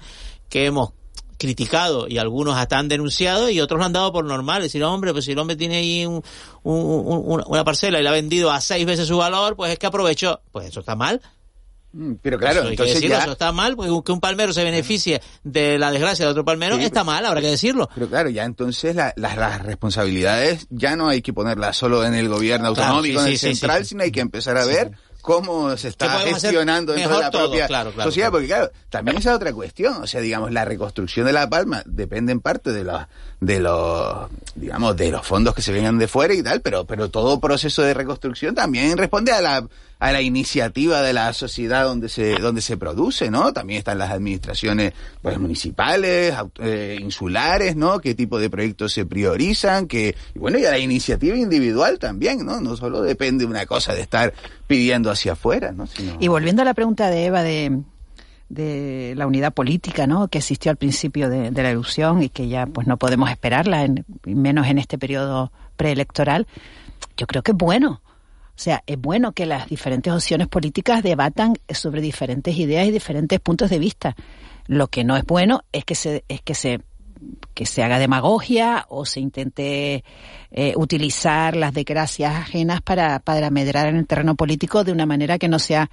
que hemos criticado y algunos hasta han denunciado y otros lo han dado por normal. decir, hombre, pues si el hombre tiene ahí un, una parcela y la ha vendido a seis veces su valor, pues es que aprovechó. Pues eso está mal. Mm, pero claro, entonces ya... Eso está mal, porque que un palmero se beneficie de la desgracia de otro palmero está mal, habrá que decirlo. Pero claro, ya entonces las responsabilidades ya no hay que ponerlas solo en el gobierno autonómico, en el central, sino hay que empezar a ver cómo se está gestionando dentro de la propia sociedad, porque claro, también esa otra cuestión, o sea, digamos, la reconstrucción de La Palma depende en parte de los, de los, digamos, de los fondos que se vengan de fuera y tal, pero, pero todo proceso de reconstrucción también responde a la, a la iniciativa de la sociedad donde se, donde se produce, ¿no? También están las administraciones, pues, municipales, eh, insulares, ¿no? Qué tipo de proyectos se priorizan, que, y bueno, y a la iniciativa individual también, ¿no? No solo depende una cosa de estar pidiendo hacia afuera, ¿no? Y volviendo a la pregunta de Eva de, de la unidad política, ¿no? Que existió al principio de, la erupción y que ya, pues, no podemos esperarla, en, menos en este periodo preelectoral. Yo creo que es bueno. O sea, es bueno que las diferentes opciones políticas debatan sobre diferentes ideas y diferentes puntos de vista. Lo que no es bueno es que se, es que se que se haga demagogia o se intente eh, utilizar las desgracias ajenas para, para medrar en el terreno político de una manera que no sea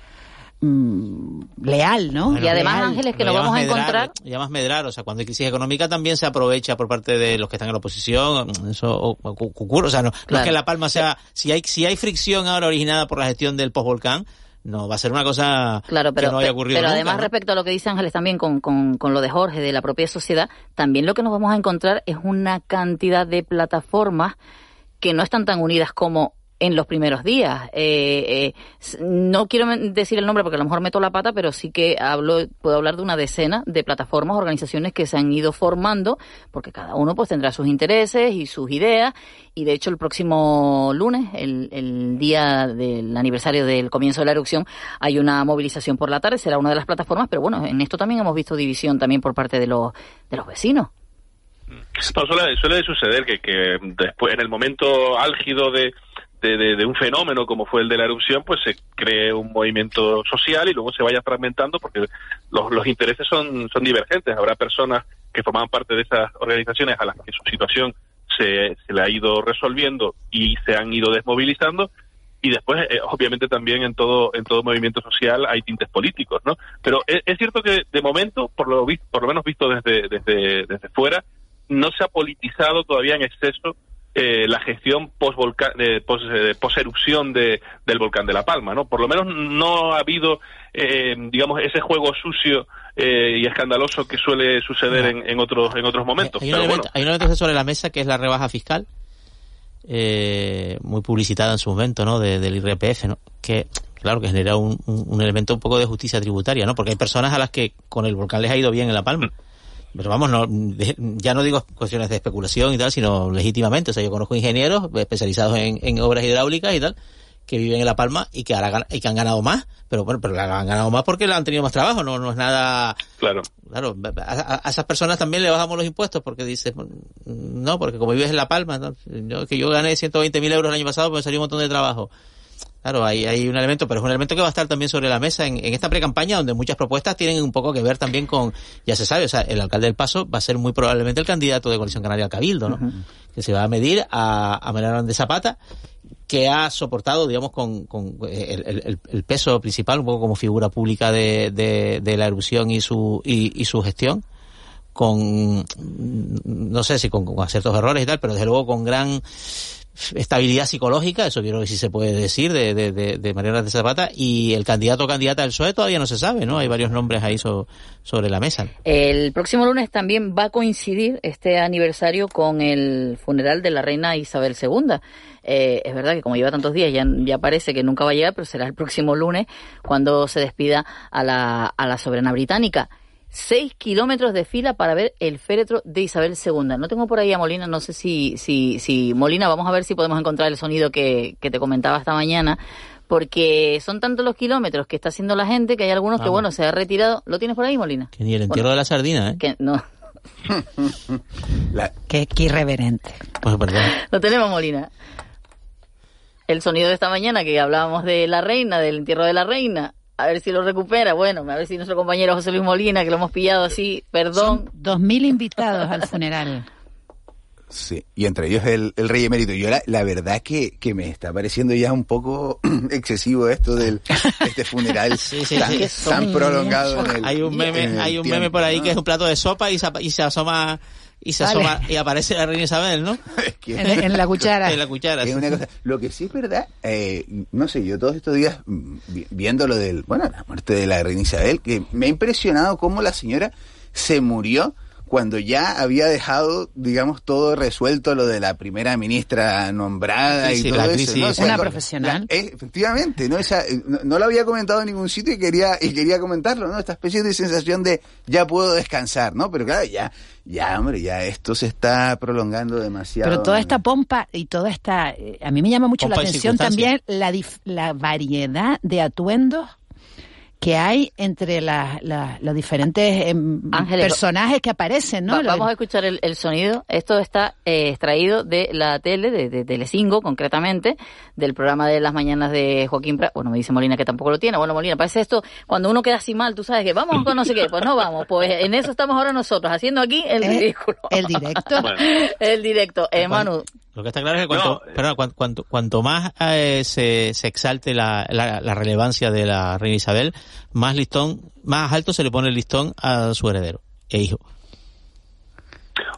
mm, leal, ¿no? y además, Ángeles, que lo vamos a encontrar. Y además medrar, o sea, cuando hay crisis económica también se aprovecha por parte de los que están en la oposición, eso ocurre, o sea, no, es que La Palma sea, si hay, si hay fricción ahora originada por la gestión del postvolcán, no va a ser una cosa claro, pero, que no haya ocurrido Pero además, respecto a lo que dice Ángeles también con, con, con lo de Jorge, de la propia sociedad, también lo que nos vamos a encontrar es una cantidad de plataformas que no están tan unidas como en los primeros días. Eh, eh, no quiero decir el nombre porque a lo mejor meto la pata, pero sí que hablo, puedo hablar de una decena de plataformas, organizaciones que se han ido formando, porque cada uno pues tendrá sus intereses y sus ideas. Y de hecho el próximo lunes, el, el día del aniversario del comienzo de la erupción, hay una movilización por la tarde, será una de las plataformas, pero bueno, en esto también hemos visto división también por parte de los, de los vecinos. No, suele, suele suceder que, que después, en el momento álgido de, de, un fenómeno como fue el de la erupción, pues se cree un movimiento social y luego se vaya fragmentando porque los, los intereses son, son divergentes. Habrá personas que formaban parte de esas organizaciones a las que su situación se, se le ha ido resolviendo y se han ido desmovilizando y después eh, obviamente también en todo en todo movimiento social hay tintes políticos no pero es, es, cierto que de momento por lo por lo menos visto desde desde desde fuera no se ha politizado todavía en exceso eh, la gestión post, eh, post, eh, erupción de, del volcán de La Palma, ¿no? Por lo menos no ha habido, eh, digamos, ese juego sucio y escandaloso que suele suceder en, en, otros en otros momentos. Hay, un elemento, sobre la mesa que es la rebaja fiscal, muy publicitada en su momento, ¿no? del IRPF, ¿no? Que claro, que genera un, un, elemento un poco de justicia tributaria, ¿no? Porque hay personas a las que con el volcán les ha ido bien en La Palma. Mm. Pero vamos, no, ya no digo cuestiones de especulación y tal, sino legítimamente. O sea, yo conozco ingenieros especializados en, en obras hidráulicas y tal, que viven en La Palma y que, ahora, y que han ganado más, pero bueno, pero han ganado más porque han tenido más trabajo, no, no es nada... Claro. Claro, a, esas personas también le bajamos los impuestos porque dices, no, porque como vives en La Palma, que yo gané 120 mil euros el año pasado, pues me salió un montón de trabajo. Claro, hay, hay un elemento, pero es un elemento que va a estar también sobre la mesa en, en esta pre-campaña, donde muchas propuestas tienen un poco que ver también con, ya se sabe, o sea, el alcalde del Paso va a ser muy probablemente el candidato de Coalición Canaria al Cabildo, ¿no? Que se va a medir a, a Manuel de Zapata, que ha soportado, digamos, con, con el, el, peso principal, un poco como figura pública de, de, la erupción y su, y, y, su gestión, con, no sé si con, con ciertos errores y tal, pero desde luego con gran estabilidad psicológica, eso quiero que sí se puede decir, de, de, de, de Mariana de y el candidato o candidata del PSOE todavía no se sabe, ¿no? Hay varios nombres ahí sobre la mesa. El próximo lunes también va a coincidir este aniversario con el funeral de la reina Isabel II. Eh, es verdad que como lleva tantos días ya, ya parece que nunca va a llegar, pero será el próximo lunes cuando se despida a la, a la soberana británica seis kilómetros de fila para ver el féretro de Isabel II. No tengo por ahí a Molina, no sé si, si, si Molina, vamos a ver si podemos encontrar el sonido que, que te comentaba esta mañana, porque son tantos los kilómetros que está haciendo la gente que hay algunos que, bueno, se ha retirado. ¿Lo tienes por ahí, Molina? Que ni el entierro de la sardina, ¿eh? Que no. Qué, irreverente. Pues, Lo tenemos, Molina. El sonido de esta mañana que hablábamos de la reina, del entierro de la reina a ver si lo recupera. Bueno, a ver si nuestro compañero José Luis Molina, que lo hemos pillado así, perdón. dos mil invitados al funeral. Sí, y entre ellos el, rey emérito. Yo la, la verdad que, que me está pareciendo ya un poco *clears throat* excesivo esto del *laughs* este funeral tan, prolongado. hay un meme, hay un meme por ahí que es un plato de sopa y y se asoma y se asoma y aparece la reina Isabel, ¿no? *laughs* en, la cuchara. En la cuchara. Lo que sí es verdad, eh, no sé, yo todos estos días mm, viendo lo del, bueno, la muerte de la reina Isabel, que me ha impresionado cómo la señora se murió cuando ya había dejado, digamos, todo resuelto lo de la primera ministra nombrada y todo eso. Una profesional. Eh, efectivamente, ¿no? Esa, eh, no, lo había comentado en ningún sitio y quería, y quería comentarlo, ¿no? Esta especie de sensación de ya puedo descansar, ¿no? Pero claro, ya, ya, hombre, ya esto se está prolongando demasiado. Pero toda esta pompa y toda esta, eh, a mí me llama mucho la atención también la, la variedad de atuendos que hay entre los diferentes em, personajes que aparecen, ¿no? vamos a escuchar el, sonido. Esto está eh, extraído de la tele, de, de Telecinco concretamente, del programa de las mañanas de Joaquín Prat. Bueno, me dice Molina que tampoco lo tiene. Bueno, Molina, parece esto, cuando uno queda así mal, tú sabes que vamos con no sé qué, pues no vamos. Pues en eso estamos ahora nosotros, haciendo aquí el eh, ridículo. El directo. *laughs* el directo. Eh, Manu, lo que está claro es que cuanto, cuanto, más eh, se, se, exalte la, la, relevancia de la reina Isabel, más listón, más alto se le pone el listón a su heredero e hijo.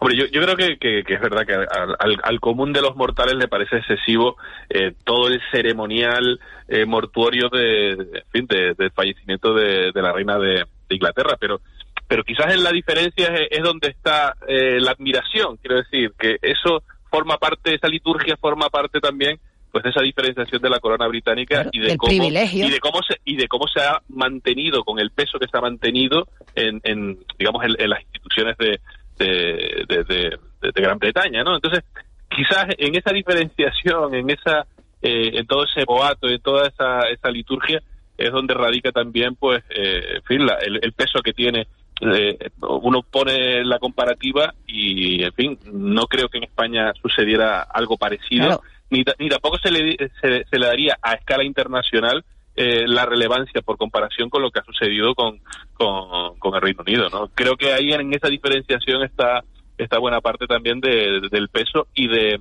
Hombre, yo, yo creo que, que, es verdad que al, al, común de los mortales le parece excesivo eh, todo el ceremonial eh, mortuorio de, en fin, de, del fallecimiento de, de la reina de, Inglaterra, pero pero quizás en la diferencia es, es donde está eh, la admiración, quiero decir, que eso forma parte, esa liturgia forma parte también pues de esa diferenciación de la corona británica y de cómo y de cómo se y de cómo se ha mantenido con el peso que se ha mantenido en, en digamos en, las instituciones de de, de, Gran Bretaña no entonces quizás en esa diferenciación en esa eh, en todo ese boato en toda esa, esa liturgia es donde radica también pues eh, en fin el, peso que tiene eh, uno pone la comparativa y, en fin, no creo que en España sucediera algo parecido, ni, ni, tampoco se le, se, le daría a escala internacional eh, la relevancia por comparación con lo que ha sucedido con, con, el Reino Unido. ¿no? Creo que ahí en esa diferenciación está, está buena parte también del peso y de,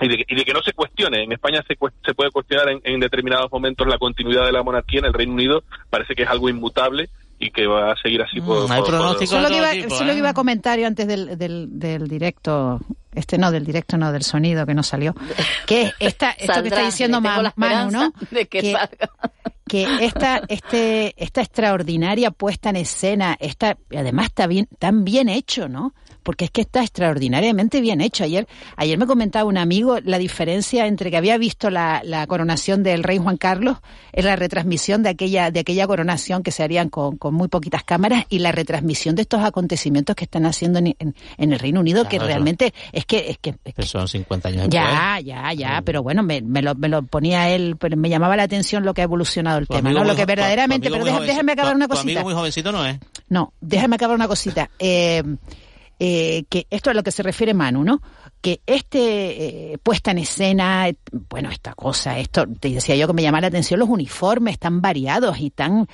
y de, que no se cuestione. En España se, se puede cuestionar en, en, determinados momentos la continuidad de la monarquía, en el Reino Unido parece que es algo inmutable y que va a seguir así por, mm, hay pronósticos Solo, que iba, solo que iba a ¿eh? comentar yo antes del, del, del, directo, este no, del directo no, del sonido que no salió, que esta, esto que está diciendo Manu, ¿no? que, que esta, este, esta extraordinaria puesta en escena, esta, además está bien, tan bien hecho, ¿no? Porque es que está extraordinariamente bien hecho. Ayer, ayer me comentaba un amigo la diferencia entre que había visto la, la coronación del rey Juan Carlos, en la retransmisión de aquella, de aquella coronación que se harían con, con muy poquitas cámaras y la retransmisión de estos acontecimientos que están haciendo en, en, en el Reino Unido, que realmente es que, es que, es son 50 años ya, ya, ya, pero bueno, me, me, lo, me lo ponía él, pero me llamaba la atención lo que ha evolucionado el Tu tema, ¿no? Lo que tu- verdaderamente, tu pero jovencito- déjame acabar tu- una tu cosita. amigo muy jovencito no es. No, déjame acabar una cosita. Eh, eh, que esto es a lo que se refiere Manu, ¿no? Que este eh, puesta en escena, bueno, esta cosa, esto, te decía yo que me llama la atención los uniformes tan variados y tan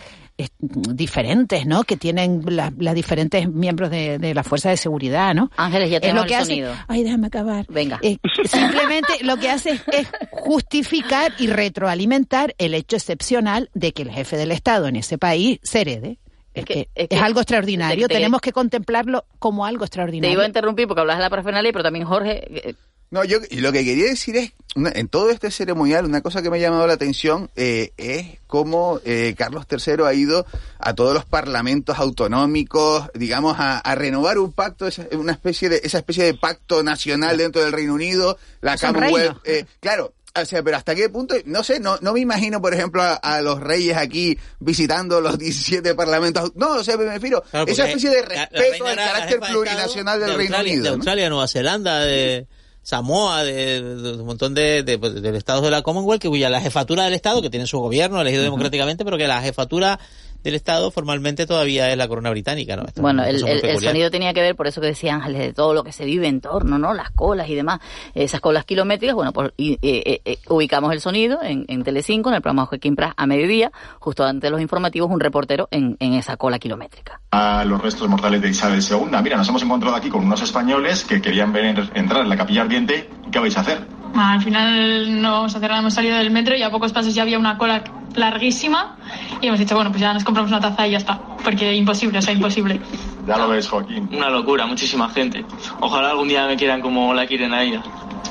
diferentes, ¿no? Que tienen la- las diferentes miembros de, de la fuerza de seguridad, ¿no? Ángeles, ya Es tenemos lo que el hace- sonido. Ay, déjame acabar. Venga. Eh, simplemente lo que hace es, es justificar y retroalimentar el hecho excepcional de que el jefe del Estado en ese país se herede. Es, que, es, que- algo extraordinario, te- te- tenemos que contemplarlo como algo Te extraordinario. iba a interrumpir porque hablas de la parafernalia, pero también Jorge... eh, No, yo y lo que quería decir es, una- en todo este ceremonial, una cosa que me ha llamado la atención eh, es cómo eh, Carlos III ha ido a todos los parlamentos autonómicos, digamos, a, a renovar un pacto, esa, una especie de, esa especie de pacto nacional dentro del Reino Unido, la Es Commonwealth, eh, claro. O sea, pero hasta qué punto, no sé, no, no me imagino, por ejemplo, a, a los reyes aquí visitando los *laughs* 17 parlamentos. No, o sea, me refiero, Claro, esa especie de respeto al carácter de plurinacional del de Reino Unido. De ¿no? Australia, Nueva Zelanda, de Samoa, de, un montón de, de, pues, de estados de la Commonwealth, que cuya la jefatura del Estado, que tiene su gobierno elegido democráticamente, pero que la jefatura del Estado formalmente todavía es la corona británica, ¿no? Esto Bueno, el, el- el sonido tenía que ver, por eso que decía Ángeles, de todo lo que se vive en torno, ¿no? Las colas y demás. Esas colas kilométricas, bueno, pues y- ubicamos el sonido en, en Telecinco, en el programa Joaquín Pras, a mediodía, justo antes de los informativos, un reportero en, en esa cola kilométrica. a los restos mortales de Isabel II. Mira, nos hemos encontrado aquí con unos españoles que querían ver entrar en la capilla ardiente. ¿Qué vais a hacer? Al final no vamos a hacer nada, hemos salido del metro y a pocos pasos ya había una cola larguísima y hemos dicho, bueno, pues ya nos compramos una taza y ya está, porque imposible, o sea, imposible. Ya lo ves, Joaquín. Una locura, muchísima gente. Ojalá algún día me quieran como la quieren a ella.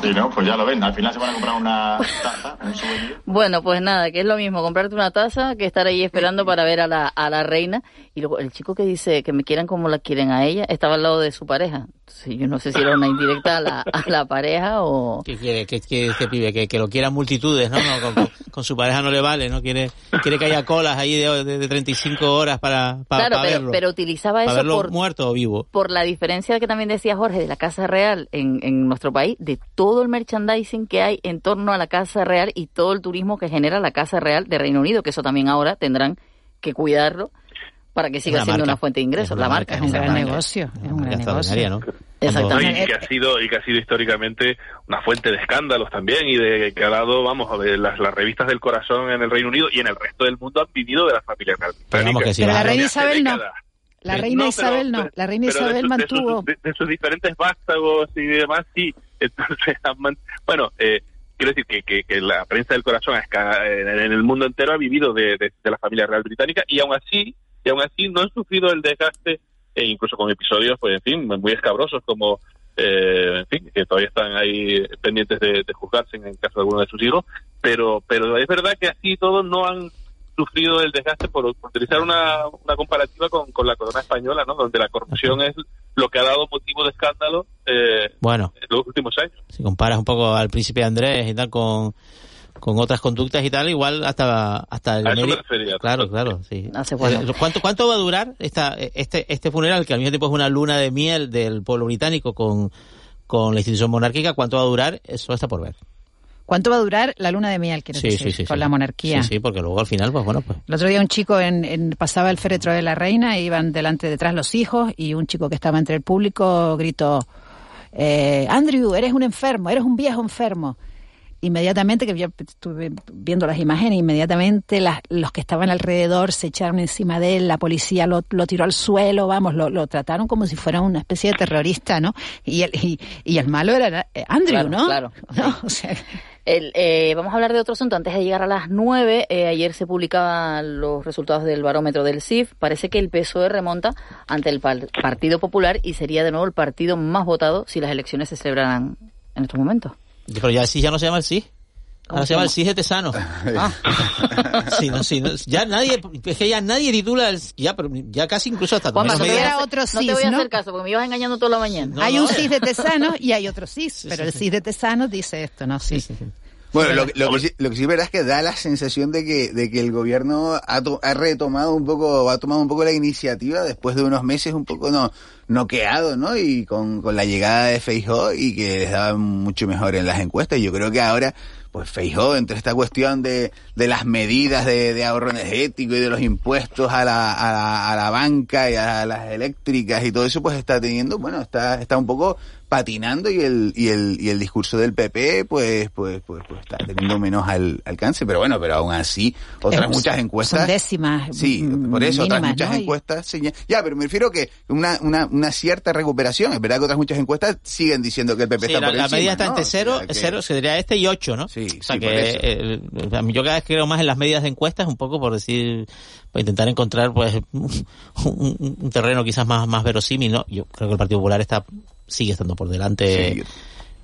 Sí, ¿no? Pues ya lo ven. Al final se van a comprar una taza, un souvenir. Bueno, pues nada, que es lo mismo comprarte una taza que estar ahí esperando para ver a la, a la reina. Y luego el chico que dice que me quieran como la quieren a ella estaba al lado de su pareja. Sí, yo no sé si era una indirecta a la, a la pareja o... ¿Qué quiere? ¿Qué quiere este pibe? Que, que lo quieran multitudes, ¿no? No, con, con- con su pareja no le vale, ¿no? Quiere, quiere que haya colas ahí de, de, de 35 horas para, para, claro, para pero, verlo. pero utilizaba eso verlo por, muerto o vivo. por la diferencia que también decía Jorge de la Casa Real en, en nuestro país, de todo el merchandising que hay en torno a la Casa Real y todo el turismo que genera la Casa Real de Reino Unido, que eso también ahora tendrán que cuidarlo para que siga Una siendo marca. una fuente de ingresos. La marca, marca es un gran marca. negocio. Es un gran Extraordinaria, ¿no? Exactamente. y que ha sido y que ha sido históricamente una fuente de escándalos también y de que ha dado vamos a ver las, las revistas del corazón en el Reino Unido y en el resto del mundo han vivido de las familias real Pero que la a- reina Isabel no. décadas. La Eh, reina no, Isabel no. La reina pero de Isabel sus- de mantuvo. sus, de, de sus diferentes vástagos y demás, sí. Entonces, *laughs* bueno, eh, quiero decir que, la prensa del corazón esca- en, el mundo entero ha vivido de, la familia real británica y aún así, y aún así no han sufrido el desgaste, e incluso con episodios, pues en fin, muy escabrosos como, eh, en fin, que todavía están ahí pendientes de, de juzgarse en el caso de alguno de sus hijos, pero, pero es verdad que así todos no han sufrido el desgaste por, por utilizar una, una comparativa con, con la corona española, ¿no? Donde la corrupción es lo que ha dado motivo de escándalo eh, Bueno, en los últimos años. si comparas un poco al príncipe Andrés y tal con, con otras conductas y tal, igual hasta hasta el A eso me meri- refería. Claro, claro, sí. Hace bueno. Eh, ¿Cuánto cuánto va a durar esta este este funeral que al mismo tiempo es una luna de miel del pueblo británico con con la institución monárquica? ¿Cuánto va a durar? Eso está por ver. ¿Cuánto va a durar la luna de miel, quieres Sí, decir, sí, sí, con la monarquía? Sí, sí, porque luego al final, pues bueno, pues El otro día un chico en, en- pasaba el féretro de la reina, e iban delante detrás los hijos y un chico que estaba entre el público gritó, eh, Andrew, eres un enfermo, eres un viejo enfermo. Inmediatamente, que yo estuve viendo las imágenes, inmediatamente las- los que estaban alrededor se echaron encima de él, la policía lo, lo tiró al suelo, vamos, lo, lo trataron como si fuera una especie de terrorista, ¿no? Y el, y, y el malo era eh, Andrew, Claro, ¿no? claro. *laughs* ¿No? O sea, El, eh, vamos a hablar de otro asunto. Antes de llegar a las nueve, eh, ayer se publicaban los resultados del barómetro del CIF. Parece que el PSOE remonta ante el par- Partido Popular y sería de nuevo el partido más votado si las elecciones se celebraran en estos momentos. Pero ya sí ya no se llama el sí. Ahora se llama el CIS Tesano. Ah. sí, no, sí, no, ya nadie, es que ya nadie titula, el, ya, pero ya casi incluso hasta Juanma, no, te voy a, a, otro CIS, no te voy a hacer caso porque me ibas engañando toda la mañana. hay un CIS de Tesano y hay otro CIS, pero el CIS de Tesano dice esto, ¿no? Sí, sí, sí. Bueno, lo, lo, que sí, lo que sí verdad es que da la sensación de que, de que el gobierno ha, to, ha retomado un poco, ha tomado un poco la iniciativa después de unos meses un poco no noqueado, ¿no? Y con, con la llegada de Feijóo y que les daba mucho mejor en las encuestas. Yo creo que ahora, pues Feijóo, entre esta cuestión de, de las medidas de, de ahorro energético y de los impuestos a la, a la, a la banca y a las eléctricas y todo eso, pues está teniendo, bueno, está, está un poco patinando y el, y el, y el discurso del PP pues, pues, pues, pues está teniendo menos al, alcance, pero bueno, pero aún así, otras es, muchas encuestas. Son décimas. Sí, por eso, mínimas, otras muchas ¿no? encuestas. Señal, ya, pero me refiero que una, una, una cierta recuperación. Es verdad que otras muchas encuestas siguen diciendo que el PP sí, está la, por la encima. medida está ¿no? entre cero, O sea, que- cero, sería este y ocho, ¿no? Sí, o sea sí, que por eso. eh, yo cada vez creo más en las medidas de encuestas, un poco por decir, por intentar encontrar pues *laughs* un, un- un terreno quizás más, más verosímil, ¿no? Yo creo que el Partido Popular está, sigue estando por delante. Sí.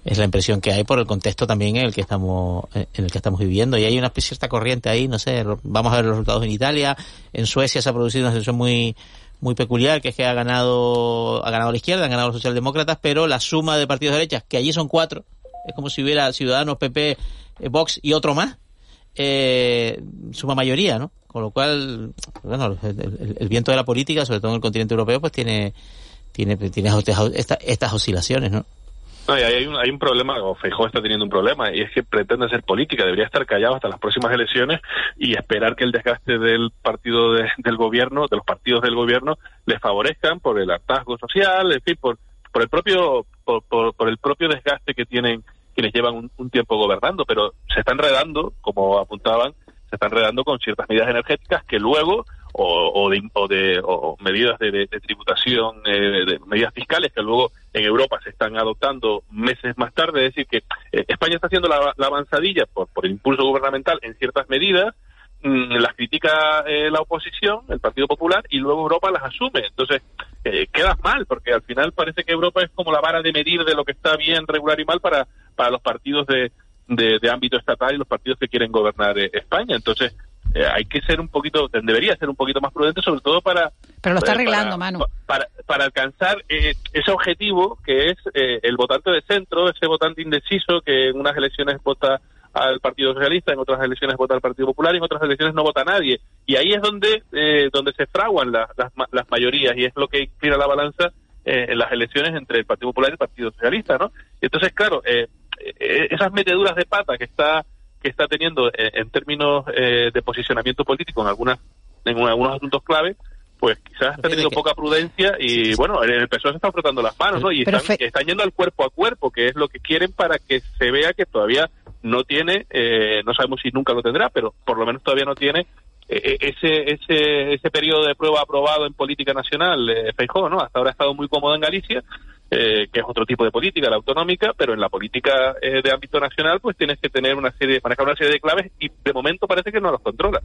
Es la impresión que hay por el contexto también en el que estamos en el que estamos viviendo y hay una cierta corriente ahí, no sé, vamos a ver los resultados en Italia, en Suecia se ha producido una situación muy muy peculiar, que es que ha ganado ha ganado la izquierda, han ganado los socialdemócratas, pero la suma de partidos de derechas, que allí son cuatro, es como si hubiera Ciudadanos, PP, eh, Vox y otro más, eh, suma mayoría, ¿no? Con lo cual, bueno, el, el- el viento de la política, sobre todo en el continente europeo, pues tiene tiene tiene estas, oscilaciones, ¿no? No, hay un, hay un problema, o Feijóo está teniendo un problema, y es que pretende hacer política, debería estar callado hasta las próximas elecciones y esperar que el desgaste del partido de- del gobierno, de los partidos del gobierno, les favorezcan por el hartazgo social, en fin, por, por el propio, por, por, por el propio desgaste que tienen quienes llevan un, un tiempo gobernando, pero se están enredando, como apuntaban, se están enredando con ciertas medidas energéticas que luego o, de, o de o medidas de, de- tributación, eh, de medidas fiscales que luego en Europa se están adoptando meses más tarde. Es decir, que eh, España está haciendo la, la avanzadilla por, por impulso gubernamental en ciertas medidas, mm, las critica eh, la oposición, el Partido Popular, y luego Europa las asume. Entonces, eh, quedas mal, porque al final parece que Europa es como la vara de medir de lo que está bien, regular y mal para, para los partidos de, de, de ámbito estatal y los partidos que quieren gobernar eh, España. Entonces, eh, hay que ser un poquito, debería ser un poquito más prudente, sobre todo para... Pero lo está eh, arreglando, para- Manu. Para, para alcanzar eh, ese objetivo que es eh, el votante de centro, ese votante indeciso que en unas elecciones vota al Partido Socialista, en otras elecciones vota al Partido Popular y en otras elecciones no vota nadie. Y ahí es donde, eh, donde se fraguan la- las, las mayorías y es lo que inclina la balanza eh, en las elecciones entre el Partido Popular y el Partido Socialista, ¿no? Entonces, claro, esas meteduras de pata que está que está teniendo eh, en términos eh, de posicionamiento político en algunas en algunos asuntos clave, pues quizás está teniendo poca prudencia y bueno, en el PSOE se están frotando las manos, ¿no? Y están, fe- están yendo al cuerpo a cuerpo, que es lo que quieren para que se vea que todavía no tiene, eh, no sabemos si nunca lo tendrá, pero por lo menos todavía no tiene ese ese ese periodo de prueba aprobado en política nacional eh, Feijóo, ¿no? Hasta ahora ha estado muy cómodo en Galicia, eh, que es otro tipo de política, la autonómica, pero en la política eh, de ámbito nacional, pues tienes que tener una serie, manejar una serie de claves y de momento parece que no los controla.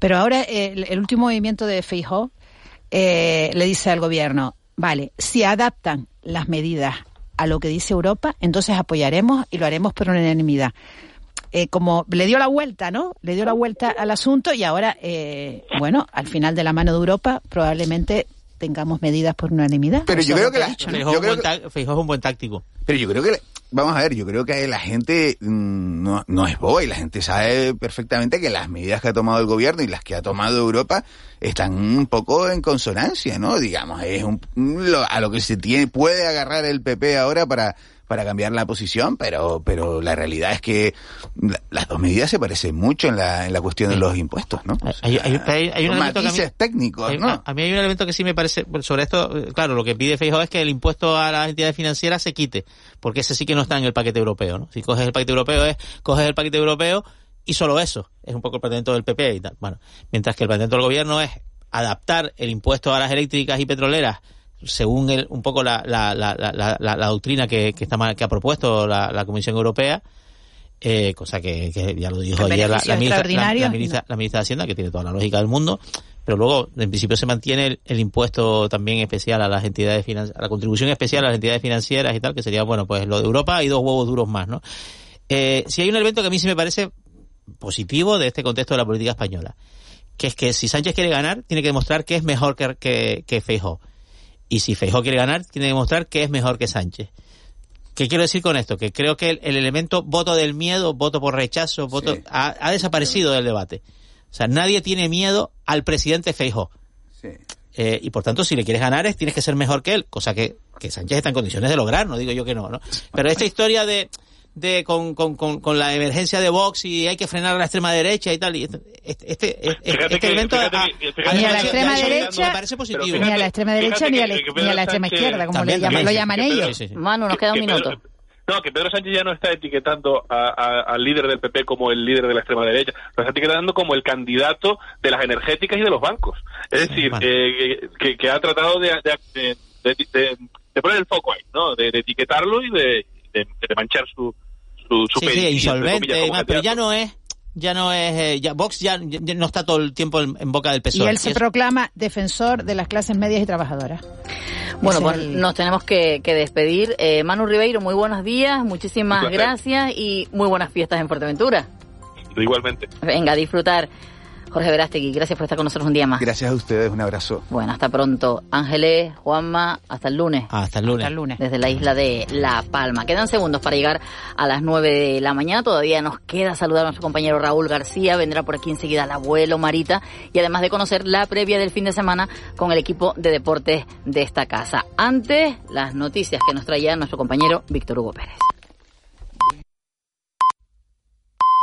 Pero ahora eh, el, el último movimiento de Feijóo eh, le dice al gobierno, vale, si adaptan las medidas a lo que dice Europa, entonces apoyaremos y lo haremos por unanimidad. Eh, como le dio la vuelta, ¿no? Le dio la vuelta al asunto y ahora, eh, bueno, al final de la mano de Europa probablemente tengamos medidas por unanimidad. Pero yo es creo que la- es creo un buen ta- Feijóo es un buen táctico. Pero yo creo que, vamos a ver, yo creo que la gente mm, no, no es boba y la gente sabe perfectamente que las medidas que ha tomado el gobierno y las que ha tomado Europa están un poco en consonancia, ¿no? Digamos, es un, lo- a lo que se tiene, puede agarrar el PP ahora para para cambiar la posición, pero pero la realidad es que la- las dos medidas se parecen mucho en la, en la cuestión de los impuestos, ¿no? O Hay, hay- sea, hay- hay un elemento que a mí- matices técnicos, hay- ¿no? a, a mí hay un elemento que sí me parece, sobre esto, eh, claro, lo que pide Feijóo es que el impuesto a las entidades financieras se quite, porque ese sí que no está en el paquete europeo, ¿no? Si coges el paquete europeo es, coges el paquete europeo y solo eso, es un poco el planteamiento del PP y tal. Bueno, mientras que el planteamiento del gobierno es adaptar el impuesto a las eléctricas y petroleras según el, un poco la, la, la, la, la- la doctrina que, que, está, que ha propuesto la, Comisión Europea, eh, cosa que, que ya lo dijo ayer ministra, ministra- la ministra de Hacienda, que tiene toda la lógica del mundo, pero luego, en principio, se mantiene el, el impuesto también especial a las entidades financieras, la contribución especial a las entidades financieras y tal, que sería, bueno, pues lo de Europa y dos huevos duros más, ¿no? Eh, si hay un elemento que a mí sí me parece positivo de este contexto de la política española, que es que si Sánchez quiere ganar, tiene que demostrar que es mejor que, que, que Feijó. Y si Feijó quiere ganar, tiene que demostrar que es mejor que Sánchez. ¿Qué quiero decir con esto? Que creo que el, elemento voto del miedo, voto por rechazo, voto ha, ha, desaparecido del debate. O sea, nadie tiene miedo al presidente Feijó. Sí. Eh, y por tanto, si le quieres ganar, es, tienes que ser mejor que él, cosa que, que Sánchez está en condiciones de lograr, no digo yo que no, ¿no? *laughs* Pero esta historia de, de con, con, con, con, la emergencia de Vox y hay que frenar a la extrema derecha y tal. Y este, este, este, este evento a, ni a la extrema derecha parece positivo. ni a la extrema derecha ni a la, ni a la extrema izquierda, como le llaman, lo llaman ellos. Manu, nos queda un minuto. No, que Pedro Sánchez ya no está etiquetando al líder del PP como el líder de la extrema derecha, lo está etiquetando como el candidato de las energéticas y de los bancos. Es decir, eh, que, que, ha tratado de, de, de, de, poner el foco ahí, ¿no? De, etiquetarlo y de, manchar su, su, su sí, sí, insolvente, pero ya no es ya no es eh, ya Vox ya, no está todo el tiempo en, boca del PSOE. Y él se proclama defensor de las clases medias y trabajadoras. Bueno, pues nos tenemos que, despedir. Eh, Manu Ribeiro, muy buenos días, muchísimas gracias y muy buenas fiestas en Fuerteventura. Igualmente. Venga, a disfrutar. Jorge Verástegui, gracias por estar con nosotros un día más. Gracias a ustedes, un abrazo. Bueno, hasta pronto. Ángeles, Juanma, hasta el lunes. Hasta el lunes. Hasta el lunes. Desde la isla de La Palma. Quedan segundos para llegar a las 9 de la mañana. Todavía nos queda saludar a nuestro compañero Raúl García. Vendrá por aquí enseguida el abuelo Marita. Y además de conocer la previa del fin de semana con el equipo de deportes de esta casa. Antes, las noticias que nos traía nuestro compañero Víctor Hugo Pérez.